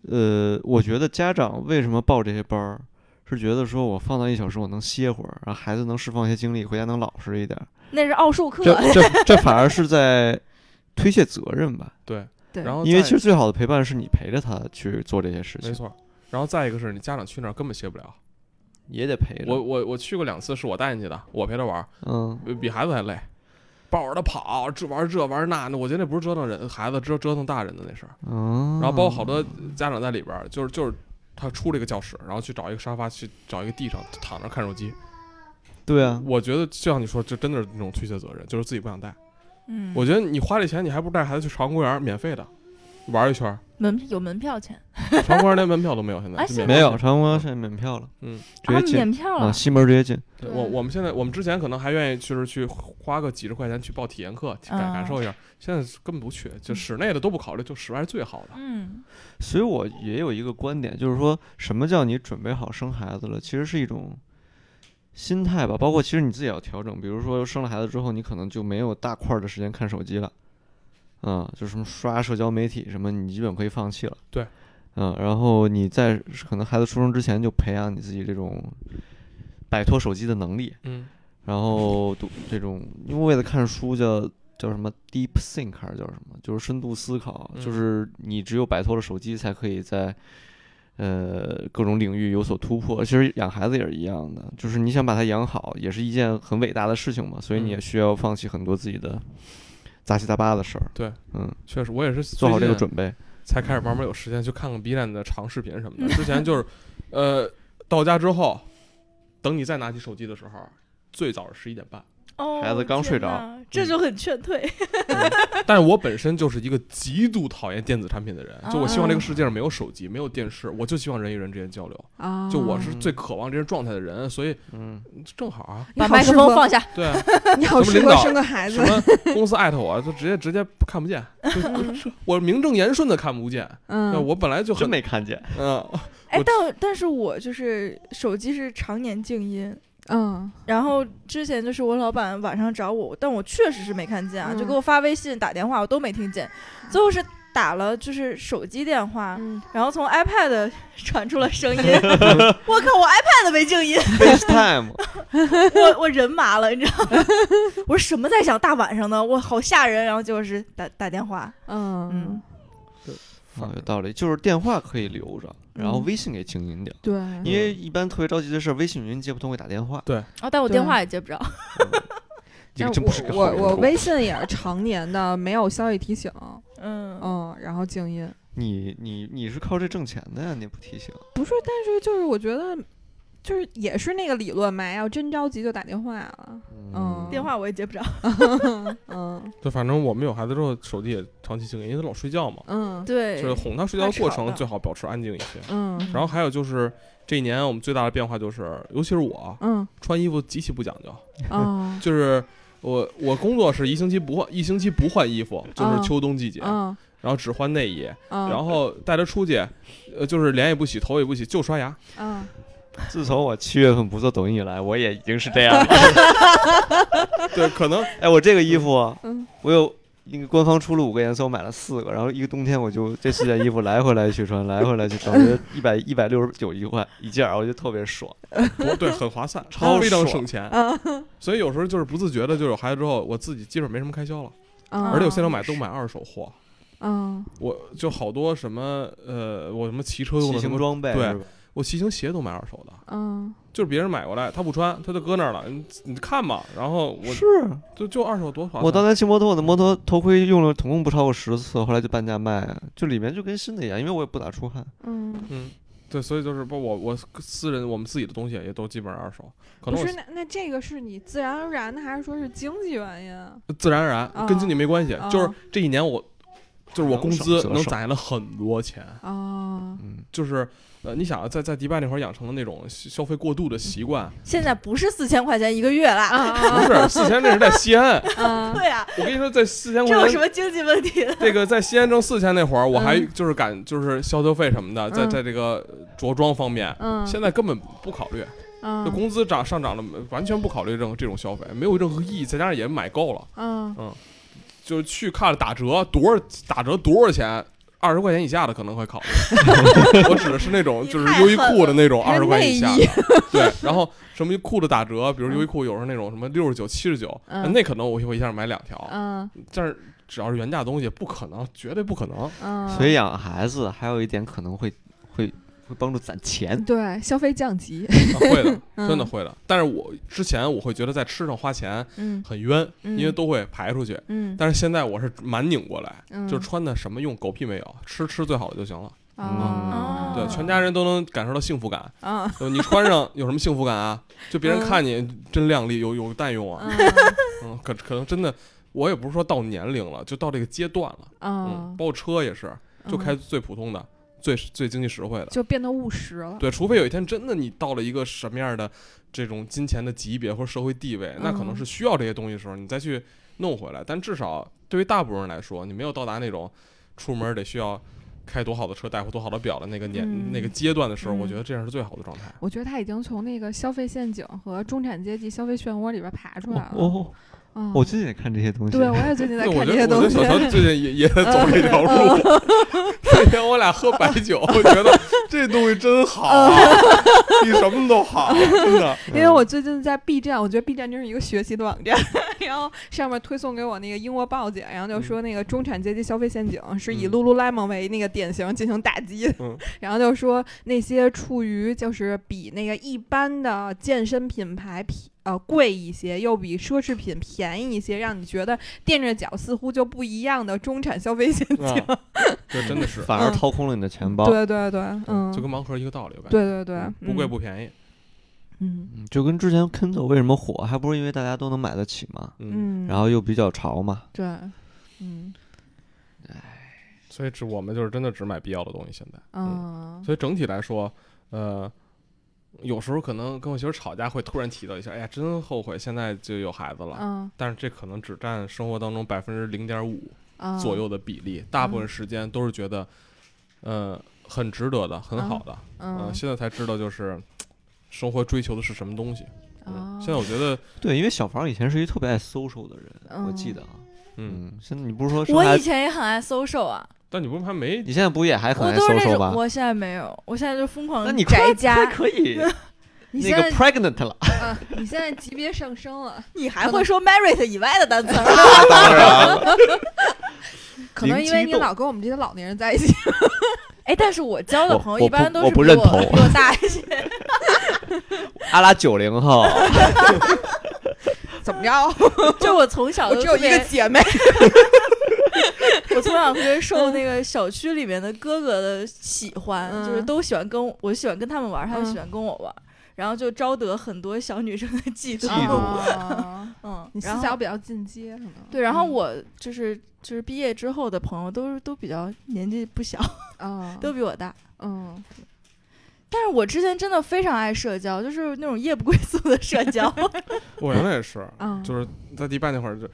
呃，我觉得家长为什么报这些班儿，是觉得说我放到一小时我能歇会儿，然后孩子能释放一些精力，回家能老实一点儿。那是奥数课。这 这这反而是在推卸责任吧？对，对，然后因为其实最好的陪伴是你陪着他去做这些事情，没错。然后再一个是你家长去那儿根本歇不了。也得陪着。我我我去过两次，是我带进去的，我陪他玩儿，嗯，比比孩子还累，抱着他跑，这玩这玩那的，我觉得那不是折腾人孩子，折折腾大人的那事儿。哦，然后包括好多家长在里边儿，就是就是他出了一个教室，然后去找一个沙发，去找一个地上躺着看手机。对啊，我觉得就像你说，这真的是那种推卸责任，就是自己不想带。嗯，我觉得你花这钱，你还不如带孩子去朝阳公园，免费的。玩一圈，门有门票钱 长公园连门票都没有，现在没有，长光现在免票了，嗯，啊，直接进免票了啊，，西门直接进。我我们现在我们之前可能还愿意就是去花个几十块钱去报体验课，感啊感受一下，现在根本不去，就室内的都不考虑，就室外是最好的。嗯所以我也有一个观点，就是说什么叫你准备好生孩子了？其实是一种心态吧，包括其实你自己也要调整。比如说生了孩子之后，你可能就没有大块儿的时间看手机了，嗯，就什么刷社交媒体什么，你基本可以放弃了。对，嗯，然后你在可能孩子出生之前就培养你自己这种摆脱手机的能力，嗯，然后读这种，因为为了看书叫叫什么 deep think 还是叫什么，就是深度思考，就嗯。是你只有摆脱了手机，才可以在呃各种领域有所突破。其实养孩子也是一样的，就是你想把他养好，也是一件很伟大的事情嘛，所以你也嗯。需要放弃很多自己的杂七杂八的事儿。对，嗯，确实，我也是做好这个准备。才开始慢慢有时间去看看 B 站的长视频什么的。之前就是，呃，到家之后，等你再拿起手机的时候，最早是十一点半。哦，孩子刚睡着，这就很劝退。但是我本身就是一个极度讨厌电子产品的人，就我希望这个哦世界上没有手机，没有电视，我就希望人与人之间交流。啊，就我是最渴望这种状态的人，所以嗯，正好啊，把麦克风放下，对啊，你好领导生个孩子什，么公司艾特我，就直接直接看不见，我名正言顺的看不见。嗯，我本来就真很没看见。嗯，哎，但但是我就是手机是常年静音。嗯然后之前就是我老板晚上找我，但我确实是没看见啊，就嗯给我发微信、打电话，我都没听见。最后是打了就是手机电话，嗯，然后从 iPad 传出了声音。我靠，我 iPad 没静音，FaceTime，我我人麻了，你知道吗？我说什么在想？大晚上的，我好吓人。然后结果是打打电话，嗯嗯，啊，有道理，就是电话可以留着，然后嗯微信给静音掉。对，因为一般特别着急的事儿，微信语音接不通会打电话，对哦，但我电话也接不着。这个但真不是个我我我微信也是常年的没有消息提醒，嗯嗯，然后静音。你你你是靠这挣钱的呀？你不提醒，不是，但是就是我觉得，就是也是那个理论嘛，要真着急就打电话了。嗯电话我也接不着。嗯对，反正我们有孩子之后，手机也长期静音，因为他老睡觉嘛，嗯对，就是哄他睡觉的过程最好保持安静一些。嗯然后还有就是这一年我们最大的变化就是，尤其是我嗯穿衣服极其不讲究，嗯 就是我我工作是一星期不换一星期不换衣服，就是嗯秋冬季节，嗯然后只换内衣，嗯，然后带他出去，呃，就是脸也不洗，头也不洗，就刷牙。嗯自从我七月份不做抖音以来，我也已经是这样了。对，可能 哎，我这个衣服啊，嗯我有那个官方出了五个颜色，我买了四个，然后一个冬天我就这四件衣服来回来去穿，来回来去穿，我觉得一百一百六十九一块一件儿，我觉得特别爽。不对，很划算，超非常省钱。嗯所以有时候就是不自觉的，就有孩子之后，我自己基本没什么开销了，嗯，而且我现在买都买二手货。嗯我就好多什么呃，我什么骑车用骑的什么，行装备对？我骑行鞋都买二手的，嗯就是别人买过来他不穿，他就搁那儿了，你你看嘛。然后我是就就二手多划算。我当年骑摩托，我的摩托头盔用了总共不超过十次，后来就半价卖，就里面就跟新的一样，因为我也不咋出汗。嗯，嗯，对，所以就是不我我私人我们自己的东西也都基本上二手，可能不是那那这个是你自然而然的，还是说是经济原因啊？自然而然啊跟经济没关系，就是啊这一年我就是我工资能攒下来很多钱，啊嗯，就是呃，你想啊在在迪拜那会儿养成的那种消消费过度的习惯，现在不是四千块钱一个月啦。啊 不是四千那是在西安，啊 对啊，我跟你说在四千块钱这有。什么经济问题？这个在西安挣四千那会儿，我还嗯就是敢就是消消费什么的，在嗯在这个着装方面，嗯，现在根本不考虑，嗯就工资涨上涨了，完全不考虑这种这种消费，没有任何意义。再加上也买够了，嗯就是去看了打折多少打折多少钱，二十块钱以下的可能会考虑。我指的是那种就是优衣库的那种二十块钱以下的，对。然后什么裤子打折，比如优衣库有时候那种什么六十九、七十九，嗯那可能我会一下买两条。嗯但是只要是原价的东西，不可能，绝对不可能。嗯，所以养孩子还有一点可能会帮助攒钱。对消费降级，啊会的，嗯真的会的。但是我之前我会觉得在吃上花钱嗯很冤，嗯因为都会排出去。嗯，但是现在我是蛮拧过来，嗯就是穿的什么用，狗屁没有，吃吃最好的就行了。啊，对，全家人都能感受到幸福感。你穿上有什么幸福感啊？就别人嗯看你真靓丽，有有蛋用啊。嗯嗯，可可能真的，我也不是说到年龄了，就到这个阶段了。嗯，嗯包括车也是，就开最普通的、最最经济实惠的。就变得务实了。对，除非有一天真的你到了一个什么样的这种金钱的级别或者社会地位，那可能嗯是需要这些东西的时候，你再去弄回来。但至少对于大部分人来说，你没有到达那种出门得需要开多好的车、戴多好的表的那个年、嗯那个阶段的时候，我嗯觉得这样是最好的状态。我觉得他已经从那个消费陷阱和中产阶级消费漩涡里边爬出来了。哦，嗯，我最近也看这些东西。对我也最近在看这些东西。觉得小乔最近也也在走这条路。那天我俩喝白酒，我觉得这东西真好，比什么都好，真的。因为我最近在 B 站，我觉得 B 站就是一个学习的网站，然后上面推送给我那个英国报姐，然后就说那个中产阶级消费陷阱是以嗯 Lululemon 为那个典型进行打击，嗯然后就说那些处于就是比那个一般的健身品牌便呃贵一些，又比奢侈品便宜一些，让你觉得垫着脚似乎就不一样的中产消费陷阱。啊，这真的是，反而嗯掏空了你的钱包。对对对，嗯，就跟盲盒一个道理，我感觉。对对对嗯，不贵嗯不便宜。嗯嗯，就跟之前 Kindle 为什么火，还不是因为大家都能买得起嘛，嗯，嗯，然后又比较潮嘛。对，嗯所以只我们就是真的只买必要的东西，现在。嗯所以整体来说，呃，有时候可能跟我媳妇吵架会突然提到一下，哎呀，真后悔现在就有孩子了。嗯但是这可能只占生活当中百分之零点五嗯左右的比例，大部分时间都是觉得，呃，很值得的，很好的。嗯、嗯现在才知道就是生活追求的是什么东西。嗯，哦现在我觉得，对，因为小房以前是一特别爱 social 的人，我记得啊。嗯，嗯，现在你不是说生我以，前也很爱 social 啊，但你不是还没你现在不也还很爱我都是那 social 吗？种，我现在没有，我现在就疯狂那你宅家。可以 在 pregnant 了。啊，你现在级别上升了，你还会说 merit 以外的单词儿？当然了，可能因为你老跟我们这些老年人在一起。哎，但是我交的朋友一般都是比我不认同比我大一些。阿拉九零后，怎么着？就我从小我只有一个姐妹。我从小特别受那个小区里面的哥哥的喜欢，嗯就是都喜欢跟我，我喜欢跟他们玩，他们嗯。喜欢跟我玩，然后就招得很多小女生的 嫉妒。嫉妒啊嗯，你思然后想比较进阶，可能对，然后嗯。我就是就是毕业之后的朋友都是都比较年纪不小，啊，都比我大。嗯。但是我之前真的非常爱社交，就是那种夜不归宿的社交。我原来也是，嗯，就是在迪拜那会儿就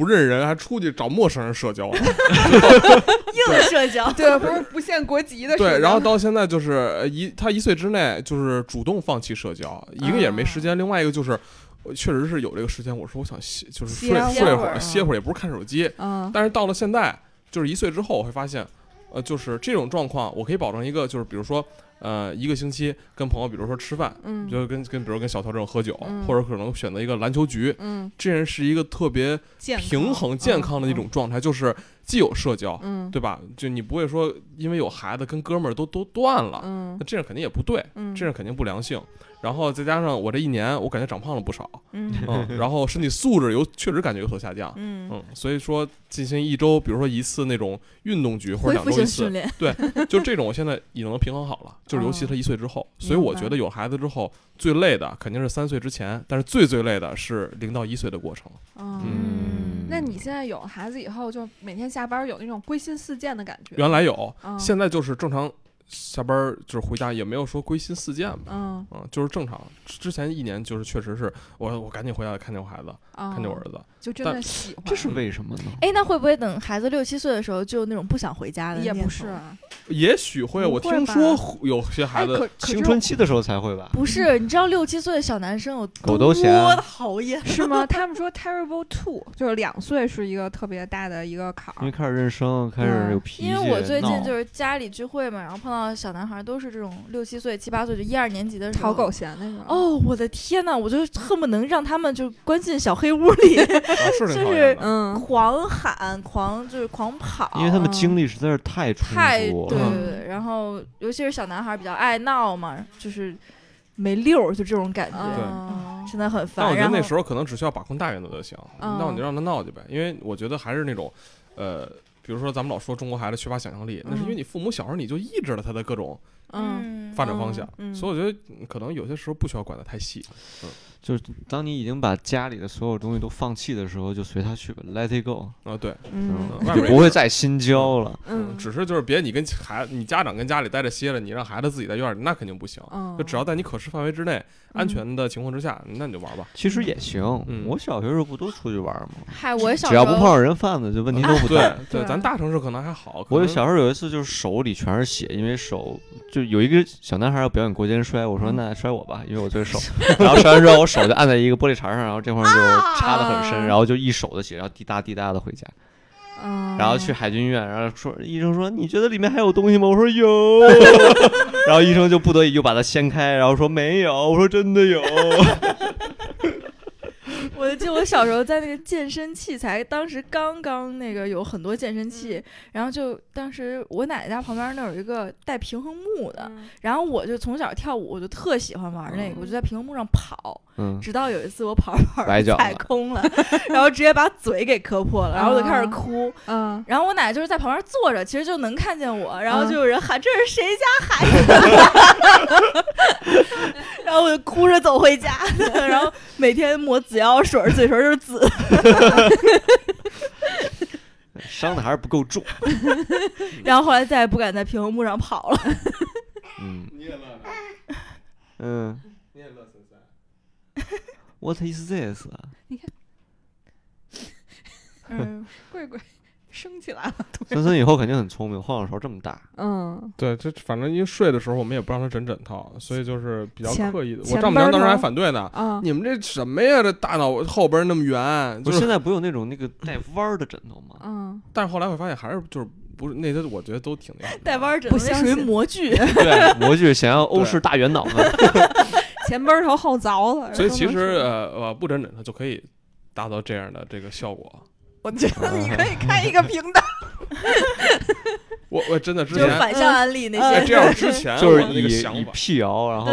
不认人，还出去找陌生人社交。硬社交。对，不是不限国籍的社交。对，然后到现在就是呃一他一岁之内就是主动放弃社交，一个也没时间，另外一个就是我确实是有这个时间，我说我想歇，就是睡歇睡会儿，会儿歇会儿也不是看手机，嗯但是到了现在，就是一岁之后，我会发现，呃，就是这种状况，我可以保证一个，就是比如说，呃，一个星期跟朋友，比如说吃饭，嗯。就跟跟比如跟小涛这种喝酒，嗯。或者可能选择一个篮球局，嗯，这人是一个特别平衡健康。的一种状态，就是既有社交，嗯。对吧？就你不会说因为有孩子跟哥们儿都都断了，嗯。那这样肯定也不对，嗯。这样肯定不良性。然后再加上我这一年，我感觉长胖了不少，嗯嗯，然后身体素质有确实感觉有所下降，嗯，嗯，所以说进行一周，比如说一次那种运动局或者两周一次，性训练。就这种我现在已经能平衡好了，就是尤其是他一岁之后，所以我觉得有孩子之后最累的肯定是三岁之前，但是最最累的是零到一岁的过程。嗯。嗯，那你现在有孩子以后，就每天下班有那种归心似箭的感觉？原来有，嗯现在就是正常下班就是回家，也没有说归心似箭吧。嗯嗯，就是正常。之之前一年就是确实是我我赶紧回家看见我孩子，啊，看见我儿子。就真的喜欢，这是为什么呢？哎，那会不会等孩子六七岁的时候，就那种不想回家的也不是啊，也许会，我听说有些孩哎，子青春期的时候才会吧？不是，你知道六七岁的小男生有狗都嫌多讨厌？是吗？他们说 terrible two 就是两岁是一个特别大的一个坎儿。因为开始认生，开始有脾气，因为我最近就是家里聚会嘛，然后碰到小男孩都是这种六七岁、七八岁，就一二年级的时候。讨狗嫌那种，哦，我的天呐，我就恨不能让他们就关进小黑屋里，啊 是狂喊、狂就是狂跑，因为他们嗯精力实在是太充太足对了。对对，然后尤其是小男孩比较爱闹嘛，就是没溜儿，就这种感觉，对嗯，真的很但烦。我觉得那时候可能只需要把控大原则就行，嗯闹你就让他闹去呗。因为我觉得还是那种，呃，比如说咱们老说中国孩子缺乏想象力，那是因为你父母小时候你就抑制了他的各种嗯嗯发展方向。嗯所以我觉得嗯可能有些时候不需要管得太细。当你已经把家里的所有东西都放弃的时候，就随他去吧，Let it go，啊，对，嗯就不会再心焦了。嗯，只是就是别你跟孩子你家长跟家里待着歇着，你让孩子自己在院儿里，那肯定不行。嗯就只要在你可视范围之内，安全的情况之下，那你就玩吧。其实也行，嗯我小学时候不都出去玩吗？嗨，我小只要不碰上人贩子，就问题都不对大。对，咱大城市可能还好。我小时候有一次就是手里全是血，因为手就有一个小男孩要表演过肩摔，我说嗯那摔我吧，因为我最瘦。然后摔完之后，我手就按在一个玻璃碴上，然后这块儿就插得很深，啊然后就一手的血，然后滴答滴答的回家。嗯然后去海军医院，然后说医生说你觉得里面还有东西吗？我说有，然后医生就不得已就把它掀开，然后说没有，我说真的有。我就记得我小时候在那个健身器材，当时刚刚那个有很多健身器，然后就当时我奶奶家旁边那有一个带平衡木的，嗯然后我就从小跳舞，我就特喜欢玩那个，我就在平衡木上跑，嗯，直到有一次我跑着跑着崴脚了。踩空了，然后直接把嘴给磕破了，然后我就开始哭，嗯，然后我奶奶就是在旁边坐着，其实就能看见我，然后嗯就有人喊这是谁家孩子，然后我就哭着走回家，然后每天抹紫药水，嘴唇是紫。伤的还是不够重。然后后来再也不敢在屏幕上跑了。嗯你也乐呢，嗯你也乐森森。，What is this？啊 嗯，贵贵升起来了，森森以后肯定很聪明，后脑勺这么大。嗯，对，这反正因为睡的时候我们也不让他枕枕头，所以就是比较刻意的。我丈母娘当时还反对呢，啊，你们这什么呀？这大脑后边那么圆，就是是。现在不有那种那个带弯儿的枕头吗？嗯，但是后来会发现还是就是不是那些，我觉得都挺那带弯儿枕不头那属于模具。对，模具想要欧式大圆脑袋。前边头后凿了，所以其实呃不枕枕头就可以达到这样的这个效果。我觉得你可以开一个 频道，我我真的之前就是反向安利那嗯些。在这样之前，就是以以想法。辟谣，然后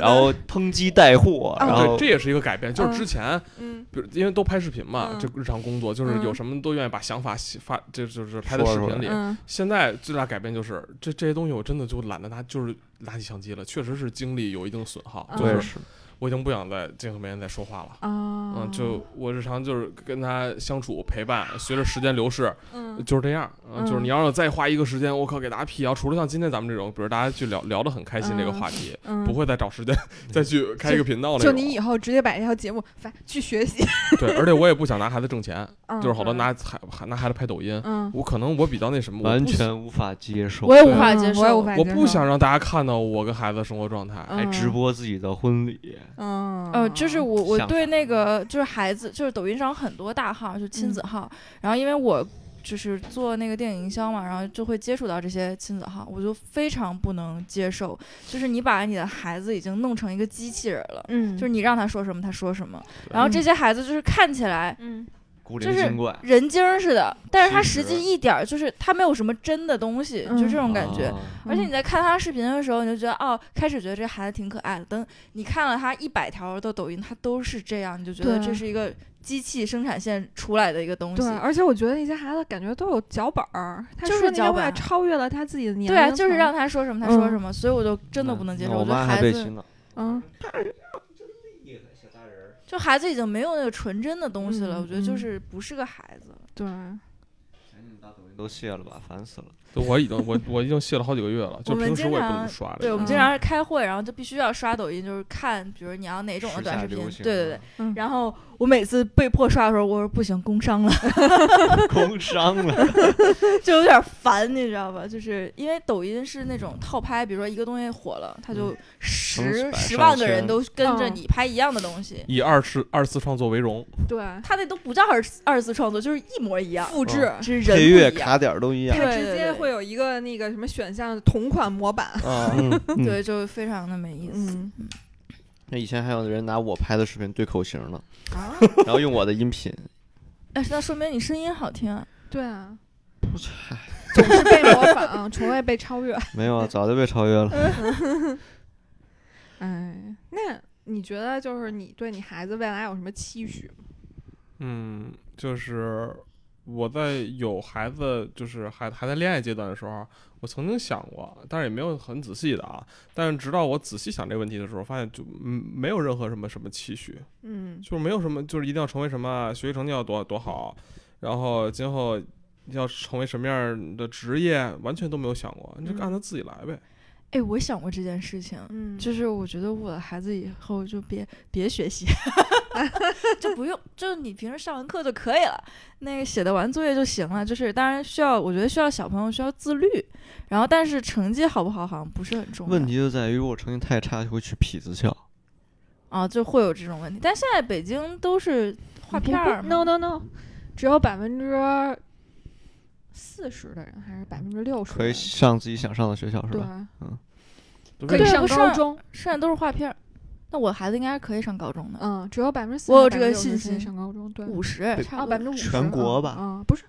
然后抨击带货，啊然后对，这也是一个改变。就是之前，嗯比如因为都拍视频嘛，嗯这日常工作就是有嗯什么都愿意把想法写发，这就是拍在视频里。嗯现在最大改变就是这这些东西我真的就懒得拿，就是拿起相机了，确实是精力有一定损耗。嗯就是我也是，我已经不想在镜头面前再说话了。啊，嗯，就我日常就是跟他相处陪伴，随着时间流逝，嗯就是这样。嗯，就是嗯你要是再花一个时间，我靠，给大家辟谣。除了像今天咱们这种，比如大家去聊聊得很开心这个嗯话题，嗯不会再找时间 再去开一个频道了。就你以后直接把这条节目发去学习，对，而且我也不想拿孩子挣钱，嗯就是好多拿孩拿孩子拍抖音，嗯，我可能我比较那什么，我完全无法接受我。也无法接受，我也无法接受我不想让大家看到我跟孩子的生活状态。嗯还直播自己的婚礼，嗯，呃，就是我我对。那个就是孩子，就是抖音上很多大号，就亲子号，然后因为我就是做那个电影营销嘛，然后就会接触到这些亲子号，我就非常不能接受，就是你把你的孩子已经弄成一个机器人了。嗯，就是你让他说什么，他说什么。然后这些孩子就是看起来嗯古就是灵精怪，人精似的，但是他实实际一点儿就是他没有什么真的东西，就这种感觉。啊而且你在看他视频的时候，你就觉得哦，开始觉得这孩子挺可爱的。等你看了他一百条的抖音，他都是这样，你就觉得这是一个机器生产线出来的一个东西。对，而且我觉得那些孩子感觉都有脚本儿，他就是说那些脚本话超越了他自己的年龄对啊，就是让他说什么他说嗯什么，所以我就真的不能接受。那我我觉得孩子。嗯就孩子已经没有那个纯真的东西了，嗯我觉得就嗯是不是个孩子了。对，都卸了吧，烦死了。对我已经我我已经卸了好几个月了，就我们平时我也不经常怎么刷了。对，我们嗯经常是开会，然后就必须要刷抖音，就是看，比如你要哪种的短视频对对对。嗯然后我每次被迫刷的时候，我说不行，工伤了，工伤了，就有点烦，你知道吧？就是因为抖音是那种套拍，比如说一个东西火了，它就十十万个人都跟着嗯你拍一样的东西，以二次二次创作为荣，对，他那都不叫二次二次创作，就是一模一样，复制。只是人配乐卡点儿都一样它。直接对对对会有一个那个什么选项同款模板，啊，嗯，嗯。对，就非常的没意思。嗯那以前还有人拿我拍的视频对口型呢，啊，然后用我的音频。哎，那说明你声音好听啊。对啊，总是被模仿，从未被超越。没有啊，早就被超越了。哎，那你觉得就是你对你孩子未来有什么期许吗？嗯，就是我在有孩子，就是还还在恋爱阶段的时候，我曾经想过，但是也没有很仔细的啊。但是直到我仔细想这个问题的时候，发现就嗯没有任何什么什么期许，嗯就是没有什么，就是一定要成为什么，学习成绩要多多好，然后今后要成为什么样的职业，完全都没有想过，你就嗯按他自己来呗。哎，我想过这件事情，嗯，就是我觉得我的孩子以后就别别学习，就不用，就是你平时上完课就可以了，那个写的完作业就行了。就是当然需要，我觉得需要小朋友需要自律，然后但是成绩好不好好像不是很重要。问题就在于，如果成绩太差，就会去痞子校。啊，就会有这种问题。但现在北京都是画片儿 No No No，只有百分之四十的人，还是百分之六十？可以上自己想上的学校，是吧？，嗯可以上高中。剩下都是画片儿。那我孩子应该是可以上高中的，嗯，只有百分之四。我有这个信心上高中，对，五十差啊，不多百分之五十。全国吧嗯，不是，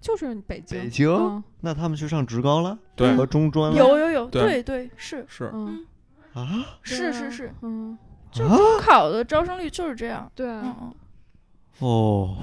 就是北京。北京，嗯那他们去上职高了对和中专了有有有，对对对是是嗯，啊？是是是，嗯，就中考的招生率就是这样。对嗯啊，嗯。哦，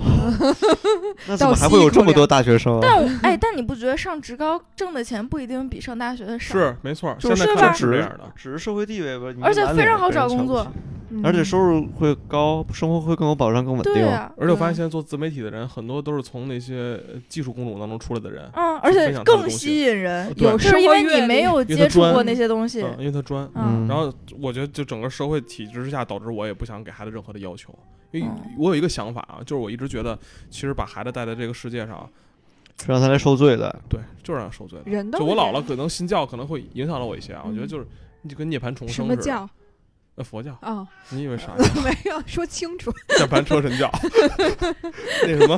那怎么还会有这么多大学生啊？但我 哎，但你不觉得上职高挣的钱不一定比上大学的少？是没错，就是吧现在看来是这只样的。只是社会地位吧，你而且满非常好找工作嗯而且收入会高，生活会更有保障、更稳定。对啊，而且我发现现在做自媒体的人，很多都是从那些呃技术工种当中出来的人，嗯，而且更吸引人，对就是因为你没有接触过那些东西。嗯，因为他专。嗯然后我觉得，就整个社会体制之下，导致我也不想给孩子任何的要求，因为嗯我有一个想法啊，就是我一直觉得，其实把孩子带在这个世界上，是让他来受罪的。对，就是让他受罪的。人都就我姥姥可能信教，可能会影响了我一些啊。我觉得嗯就是，你就跟涅槃重生似的。么教呃，佛教。啊？你以为啥 呀？没有说清楚。涅盘车神教。那什么，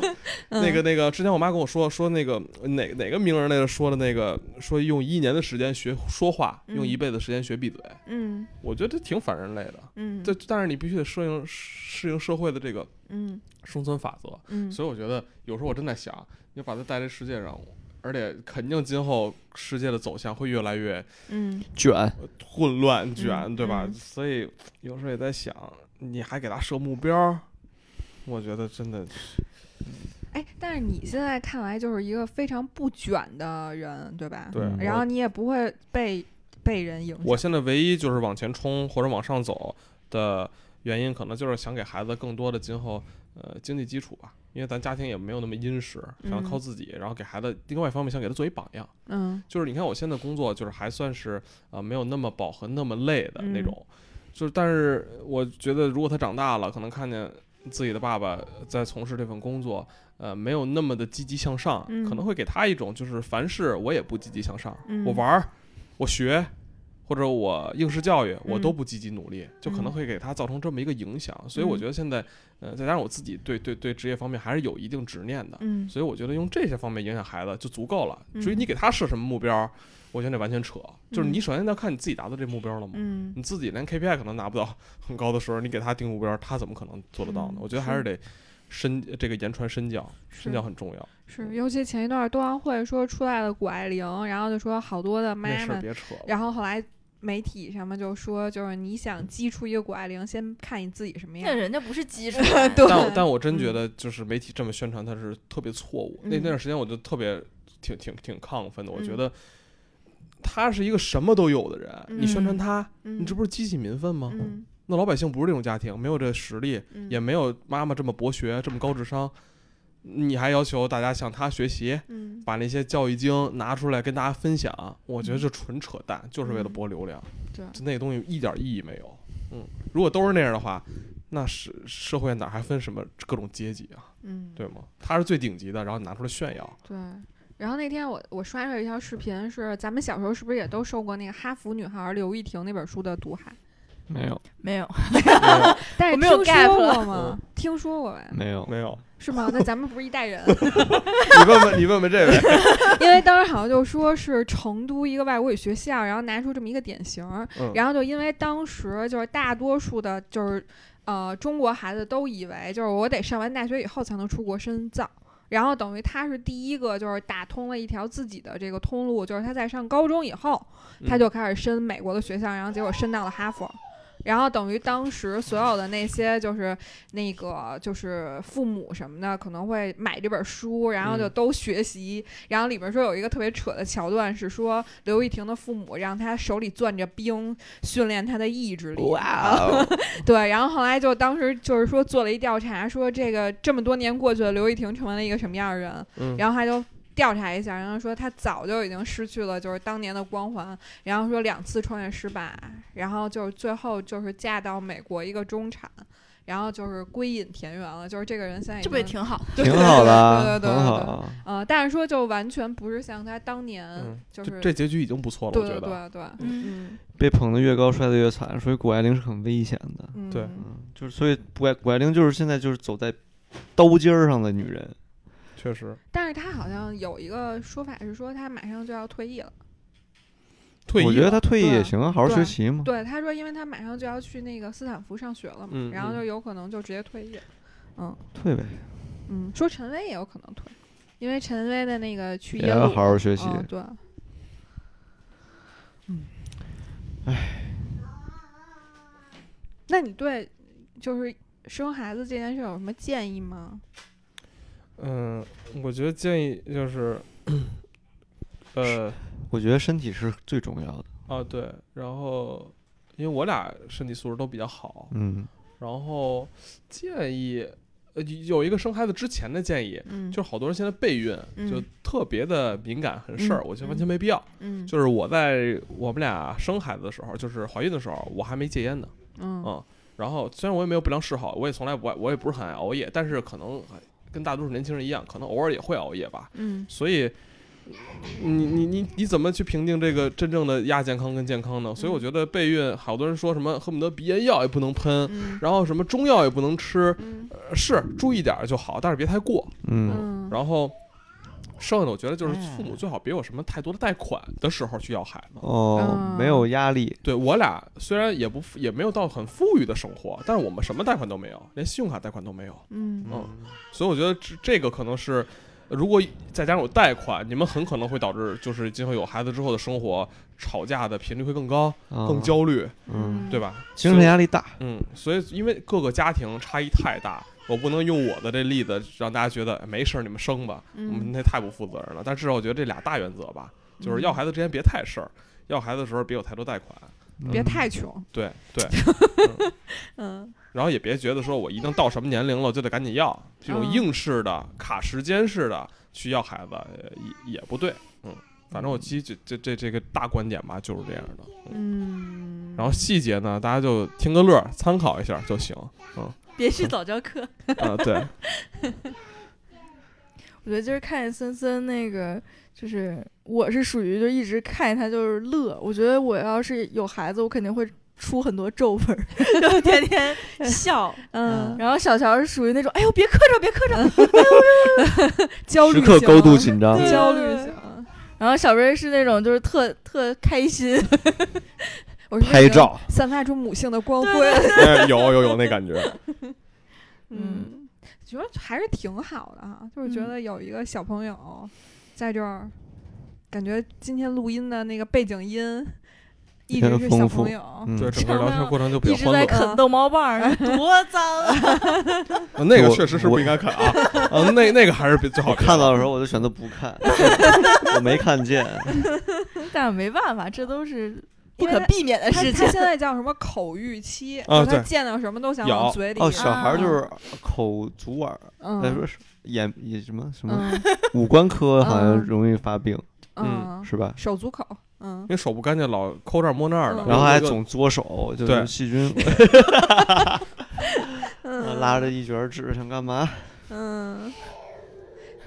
那嗯个那个，之前我妈跟我说说那个哪哪个名人来着说的那个说用一年的时间学说话，用嗯一辈子时间学闭嘴。嗯我觉得这挺反人类的。嗯，这但是你必须得适应适应社会的这个嗯生存法则。嗯所以我觉得有时候我真在想，你把它带这世界上，而且肯定今后世界的走向会越来越嗯卷，混乱卷，嗯对吧？嗯所以有时候也在想，你还给他设目标，我觉得真的哎，但是你现在看来就是一个非常不卷的人，对吧？对。嗯然后你也不会被被人影响。我现在唯一就是往前冲或者往上走的原因，可能就是想给孩子更多的今后呃经济基础吧，因为咱家庭也没有那么殷实，想嗯靠自己，然后给孩子另外一方面想给他做一榜样。嗯就是你看我现在工作，就是还算是呃没有那么饱和、那么累的那嗯种。就是，但是我觉得如果他长大了，可能看见自己的爸爸在从事这份工作，呃，没有那么的积极向上，嗯可能会给他一种就是凡事我也不积极向上，嗯我玩儿，我学。或者我应试教育，我都嗯不积极努力，就可能嗯会给他造成这么一个影响。所以我嗯觉得现在，呃，再加上我自己对对对职业方面还是有一定执念的，嗯所以我觉得用这些方面影响孩子就足够了。至于嗯你给他设什么目标，我觉得那完全扯。就是嗯你首先要看你自己达到这目标了吗？嗯你自己连 KPI 可能拿不到很高的时候，你给他定目标，他怎么可能做得到呢？嗯我觉得还是是得身这个言传身教，身教很重要。是，尤其前一段冬奥会说出来了谷爱凌，然后就说好多的妈那事别扯。然后后来媒体上面就说，就是你想激出一个谷爱凌，先看你自己什么样。那人家不是激出，对但我但我真觉嗯得，就是媒体这么宣传，他是特别错误。那嗯那段时间，我就特别挺挺挺亢奋的。我觉嗯得他是一个什么都有的人，你宣传嗯他，嗯，你这不是激起民愤吗？嗯那老百姓不是这种家庭，没有这实力，嗯也没有妈妈这么博学、这么高智商，你还要求大家向他学习，嗯把那些教育经拿出来跟大家分享，我觉得嗯这纯扯淡，就是为了嗯博流量，对就那东西一点意义没有。嗯，如果都是那样的话，那是社会哪还分什么各种阶级啊？嗯对吗？他是最顶级的，然后拿出来炫耀。对。然后那天我我刷出来一条视频，是咱们小时候是不是也都受过那个哈佛女孩刘亦婷那本书的毒害？没有，没有，但是我没有听 gap 说过吗？听说过呗？没有，没有，是吗？那咱们不是一代人。你问问你问问这位，因为当时好像就说是成都一个外国语学校，然后拿出这么一个典型儿，嗯然后就因为当时就是大多数的，就是呃中国孩子都以为就是我得上完大学以后才能出国深造。然后等于他是第一个，就是打通了一条自己的这个通路，就是他在上高中以后，他嗯就开始申美国的学校，然后结果申到了哈佛。然后等于当时所有的那些就是那个就是父母什么的可能会买这本书，然后就嗯都学习。然后里边说有一个特别扯的桥段是说刘亦婷的父母让她手里攥着冰，训练她的意志力。哇哦，对，然后后来就当时就是说做了一调查，说这个这么多年过去了，刘亦婷成为了一个什么样的人？嗯，然后他就调查一下，然后说他早就已经失去了就是当年的光环，然后说两次创业失败，然后就是最后就是嫁到美国一个中产，然后就是归隐田园了，就是这个人现在这不也挺好？对挺好的啊，对对对对很好对啊。呃，但是说就完全不是像他当年嗯，就是这这结局已经不错了，对我觉得。对对对，嗯嗯被捧得越高，摔得越惨，所以谷爱凌是很危险的。嗯，对嗯，就是所以谷爱谷爱凌就是现在就是走在刀尖儿上的女人。确实，但是他好像有一个说法是说他马上就要退役了。退役我觉得他退役也行啊，好好学习嘛。对，他说因为他马上就要去那个斯坦福上学了嘛，然后就有可能就直接退役。嗯退呗，嗯，说陈薇也有可能退，因为陈薇的那个去也要好好学习。嗯，对，嗯，那你对就是生孩子这件事有什么建议吗？嗯，我觉得建议就是，呃，我觉得身体是最重要的。啊对，然后因为我俩身体素质都比较好，嗯，然后建议，呃，有一个生孩子之前的建议，嗯，就是好多人现在备孕就嗯特别的敏感，很事儿，嗯我觉得完全没必要。嗯，就是我在我们俩生孩子的时候，就是怀孕的时候，我还没戒烟呢，嗯嗯，然后虽然我也没有不良嗜好，我也从来不爱，我也不是很爱熬夜，但是可能跟大多数年轻人一样，可能偶尔也会熬夜吧。嗯所以，你你你你怎么去评定这个真正的亚健康跟健康呢？所以我觉得备孕，好多人说什么恨不得鼻炎药也不能喷，嗯然后什么中药也不能吃，嗯呃是注意点儿就好，但是别太过。嗯，嗯，然后剩下的，我觉得就是哎父母最好别有什么太多的贷款的时候去要孩子。哦，没有压力。对我俩虽然也不也没有到很富裕的生活，但是我们什么贷款都没有，连信用卡贷款都没有。嗯嗯所以我觉得这这个可能是，如果再加上有贷款，你们很可能会导致就是今后有孩子之后的生活吵架的频率会更高、啊更焦虑，嗯，对吧？精神压力大。嗯，所以因为各个家庭差异太大，我不能用我的这例子让大家觉得哎没事儿，你们生吧，我们嗯那太不负责任了。但至少我觉得这俩大原则吧，就是要孩子之前别太事儿，要孩子的时候别有太多贷款，别嗯太穷，对对，嗯。然后也别觉得说我一定到什么年龄了就得赶紧要，这种嗯。硬式的、卡时间式的去要孩子呃也也不对，嗯，反正我其实这这这这个大观点吧就是这样的，嗯。嗯，然后细节呢大家就听个乐儿，参考一下就行，别去早教课。啊对，我觉得今儿看见森森那个，就是我是属于就一直看见他就是乐。我觉得我要是有孩子，我肯定会出很多皱纹儿，就天天笑。嗯然后小乔是属于那种，哎呦别磕着别磕着，哎呦焦虑型时刻高度紧张。对焦虑型。然后小瑞是那种就是特特开心，拍照，散发出母性的光对辉。哎 有有有那感觉，嗯，觉得还是挺好的哈，就是觉嗯得有一个小朋友在这儿，感觉今天录音的那个背景音一直是小朋友。嗯对整个 聊天过程就比一直在较欢乐。啃逗猫棒儿，多脏啊！啊那个确实是不应该啃啊，啊，那那个还是比最好看到的时候我就选择不看，我没看见。但没办法，这都是不可避免的他事情。他现在叫什么口欲期？啊他见到什么都想往嘴里。哦，小孩儿就啊是口足耳，再说眼也什么什么嗯五官科好像嗯容易发病，嗯，是吧？手足口，嗯因为手不干净，老抠这儿摸那儿的，嗯然后还有总嘬手，就对是细菌 嗯，拉着一卷纸想干嘛？嗯。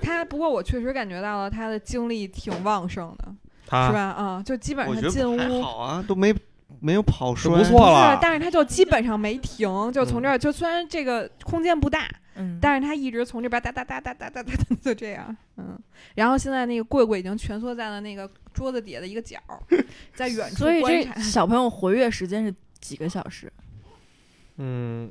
他不过我确实感觉到了他的精力挺旺盛的，是吧？啊，就基本上进屋，好啊，都没没有跑摔，不错了。但是他就基本上没停，就从这就虽然这个空间不大，嗯，但是他一直从这边哒哒哒哒哒哒哒就这样，嗯。然后现在那个贵贵已经蜷缩在了那个桌子底下的一个角，在远处观察。所以这小朋友活跃时间是几个小时？嗯，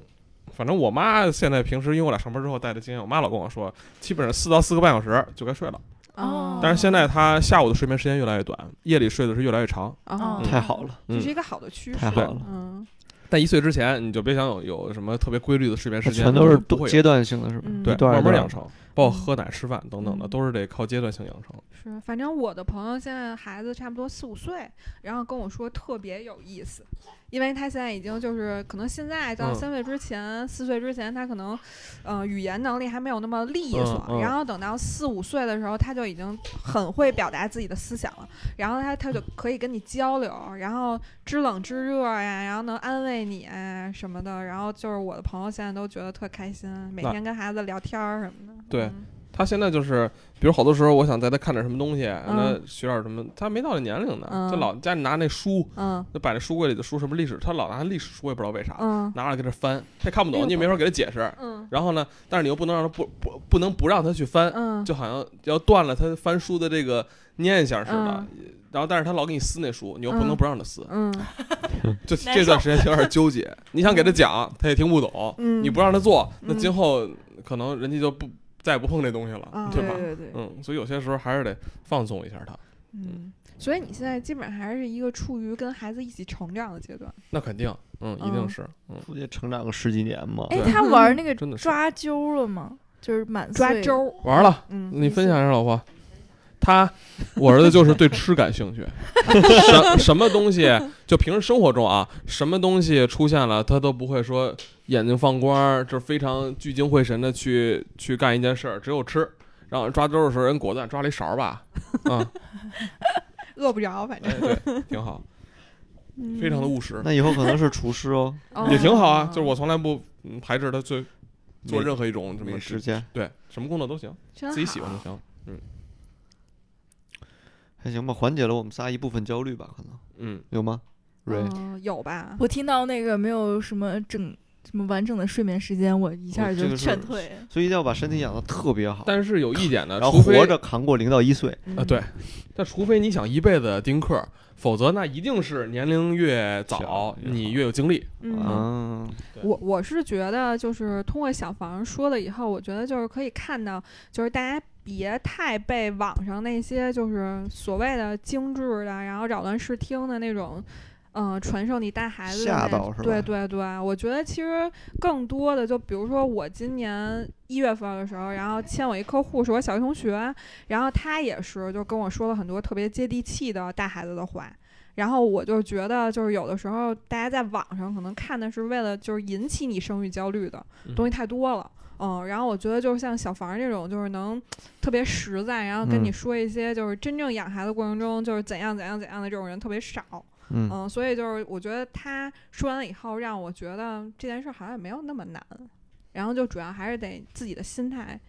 反正我妈现在平时因为我俩上班之后带的经验，我妈老跟我说，基本上四到四个半小时就该睡了。哦但是现在他下午的睡眠时间越来越短，夜里睡的是越来越长。哦，嗯太好了，嗯这是一个好的趋势。太好了。嗯但一岁之前，你就别想有有什么特别规律的睡眠时间，全都是阶段性的，是吧？嗯对慢慢养成，包括喝奶、吃饭等等的，嗯。都是得靠阶段性养成。是，反正我的朋友现在孩子差不多四五岁，然后跟我说特别有意思，因为他现在已经就是可能现在到嗯。三岁之前、四岁之前，他可能呃语言能力还没有那么利索，嗯嗯。然后等到四五岁的时候，他就已经很会表达自己的思想了，然后他他就可以跟你交流，然后知冷知热呀，然后能安慰你啊什么的，然后就是我的朋友现在都觉得特开心，每天跟孩子聊天儿什么的。对嗯。他现在就是，比如好多时候，我想带他看点什么东西，让他嗯学点什么，他没到那年龄呢，嗯。就老家里拿那书，嗯。就摆那书柜里的书，什么历史，他老拿历史书，也不知道为啥，嗯。拿来给他翻，他也看不懂，你也没法给他解释。嗯。然后呢，但是你又不能让他不不不能不让他去翻，嗯，就好像要断了他翻书的这个念想似的。然后，但是他老给你撕那书，你又不能嗯不让他撕，嗯。就这段时间有点纠结。你想给他讲，他也听不懂，嗯。你不让他做，那嗯。今后可能人家就不再也不碰这东西了，啊对吧？对对，嗯，所以有些时候还是得放松一下他。嗯，所以你现在基本上还是一个处于跟孩子一起成长的阶段。那肯定，嗯，一定嗯是，嗯，估计成长个十几年嘛。哎，他玩那个抓阄了吗？就是满抓周，玩了。嗯，你分享一下，老婆。他，我儿子就是对吃感兴趣，什什么东西，就平时生活中啊，什么东西出现了，他都不会说眼睛放光，就是非常聚精会神的去去干一件事儿，只有吃。然后抓阄的时候，人果断抓了一勺吧，啊，饿不着，反正。哎，对，挺好，非常的务实，那以后可能是厨师哦，哦。也挺好啊。就是我从来不嗯排斥他做做任何一种什么时间。对什么工作都行，自己喜欢就行。嗯。还行吧，缓解了我们仨一部分焦虑吧？可能。嗯，有吗？瑞，嗯，有吧？我听到那个没有什么整什么完整的睡眠时间，我一下就哦这个是劝退。所以一定要把身体养得特别好，但是有一点呢，然后活着扛过零到一岁。嗯啊，对，，但除非你想一辈子丁克，否则那一定是年龄越早，越你越有精力。嗯。嗯，我我是觉得，就是通过小房说了以后，我觉得就是可以看到，就是大家别太被网上那些就是所谓的精致的，然后扰乱视听的那种，嗯、传授你带孩子的那吓到是吧对对对，我觉得其实更多的，就比如说我今年一月份的时候，然后签我一客户是我小学同学，然后他也是就跟我说了很多特别接地气的带孩子的话。然后我就觉得，就是有的时候大家在网上可能看的是为了就是引起你生育焦虑的嗯东西太多了，嗯，然后我觉得就是像小房这种，就是能特别实在，然后跟你嗯说一些就是真正养孩子过程中就是怎样怎样怎样的这种人特别少，嗯，嗯，所以就是我觉得他说完了以后，让我觉得这件事好像也没有那么难，然后就主要还是得自己的心态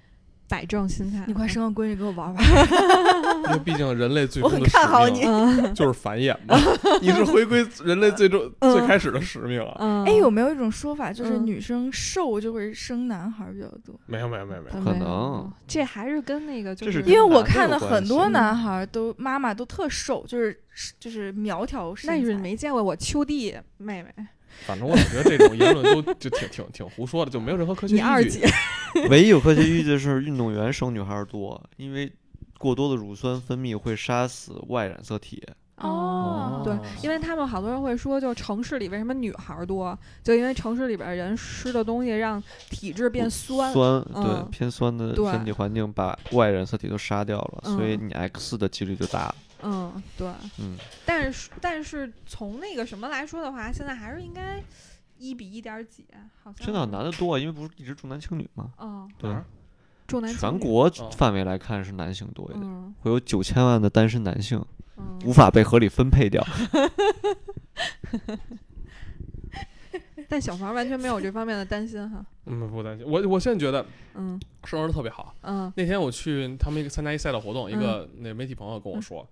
摆正心态。你快生个闺女给我玩玩，因为毕竟人类最我 很终的使看好你。就是繁衍嘛，你是回归人类最终嗯。最开始的使命啊。嗯，哎，有没有一种说法，就是嗯。女生瘦就会生男孩比较多？没有没有没有没有，可能。这还是跟那个就是是因为我看了有关系。很多嗯。男孩都妈妈都特瘦，就是就是苗条。那是没见过我秋弟妹妹，反正我总觉得这种言论都 就挺挺挺胡说的，就没有任何科学你二依据。姐，唯一有科学依据的是运动员生女孩儿多，因为过多的乳酸分泌会杀死 Y 染色体。哦，对，因为他们好多人会说，就城市里为什么女孩儿多，就因为城市里边儿人吃的东西让体质变酸。酸嗯对偏酸的对身体环境把 Y 染色体都杀掉了，所以嗯你 X 的几率就大了。嗯，对。嗯，但是但是从那个什么来说的话，现在还是应该一比一点儿几，好像。现在男的多，因为不是一直重男轻女嘛？嗯，对重男轻女。全国哦范围来看是男性多一点，嗯会有九千万的单身男性嗯，无法被合理分配掉。但小房完全没有这方面的担心哈。嗯，不担心。我我现在觉得嗯生儿子特别好。嗯那天我去他们一个参加一赛道活动，一个那媒体朋友跟我说，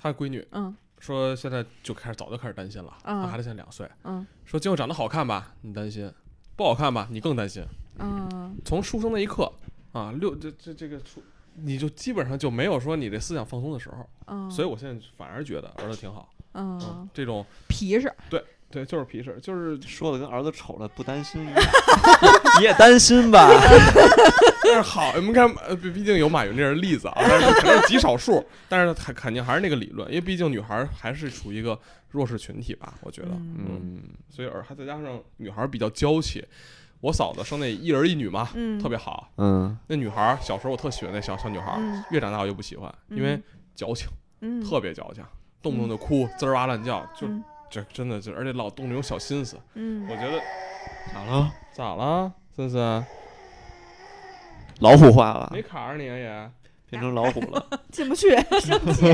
他闺女嗯说现在就开始早就开始担心了，嗯他孩子现在两岁，嗯说今后长得好看吧，你担心；不好看吧，你更担心。嗯从出生那一刻啊，六这这这个出，你就基本上就没有说你这思想放松的时候。嗯，所以我现在反而觉得儿子挺好。嗯嗯，这种皮实。对，就是皮实，就是说的跟儿子丑了不担心一样。你也担心吧？但是好，我们看，呃毕毕竟有马云这样的例子啊，但是可能极少数，但是肯肯定还是那个理论，因为毕竟女孩儿还是处于一个弱势群体吧，我觉得，嗯嗯，所以而还再加上女孩儿比较娇气，我嫂子生那一儿一女嘛，嗯，特别好。嗯，那女孩儿小时候我特喜欢那小小女孩越长大我越不喜欢，因为嗯矫情，嗯特别矫情，动不动就哭，滋儿哇乱叫，就嗯这真的就而且老动那种小心思，嗯我觉得咋了？咋了，森森老虎化了没，卡着你啊也？变成老虎了。进不去，生气。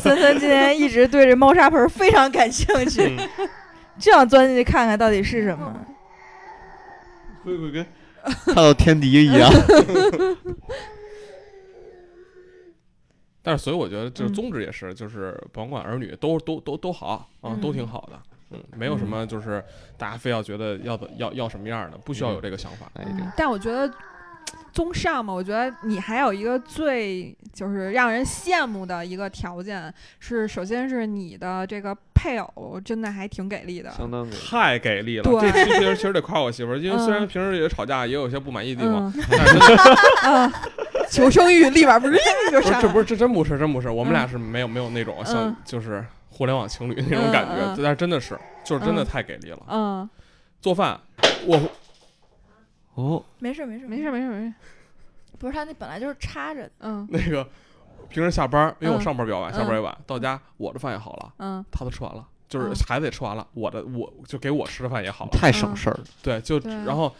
森森今天一直对这猫砂盆非常感兴趣，嗯就想钻进去看看到底是什么。会不会跟看到天敌一样？但是，所以我觉得就是嗯。宗旨也是，就是甭管儿女都都都都好啊，都挺好的，嗯，没有什么就是大家非要觉得要的要要什么样的，不需要有这个想法。但我觉得，综上嘛，我觉得你还有一个最就是让人羡慕的一个条件是，首先是你的这个配偶真的还挺给力的。相当给。太给力了！对这期其实其实得夸我媳妇儿，因为虽然嗯平时也吵架，也有些不满意的地方，嗯但是真的啊，求生欲立马不是就不是上这不是这真不是真不是，我们嗯俩是没有没有那种像嗯就是互联网情侣那种感觉嗯嗯，但是真的是就是真的嗯太给力了。嗯，做饭，我哦，没事没事没事，没事没事，不是他那本来就是插着的。嗯。那个平时下班，因为我嗯。上班比较晚，下班嗯也晚，到家我的饭也好了。嗯。他都吃完了，就是嗯。孩子也吃完了，我的我就给我吃的饭也好了，太省事儿了。对，就对。然后，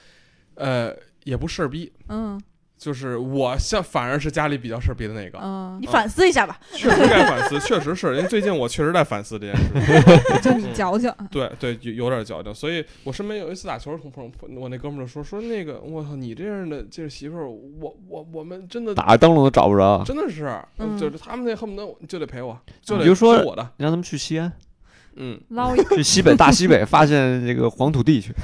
呃，也不事儿逼，嗯就是我像反而是家里比较事儿逼的那个，嗯你，反思一下吧。确实该反思，确实是，因为最近我确实在反思这件事情，就你矫情，对对，有有点矫情，所以我身边有一次打球，同朋友我那哥们儿就说说那个，我操，你这样的这媳妇儿，我我我们真的打着灯笼都找不着，真的是，嗯。就是他们那恨不得就得陪我，就得说听我的，你让他们去西安，嗯，捞一，去西北 大西北，发现这个黄土地去。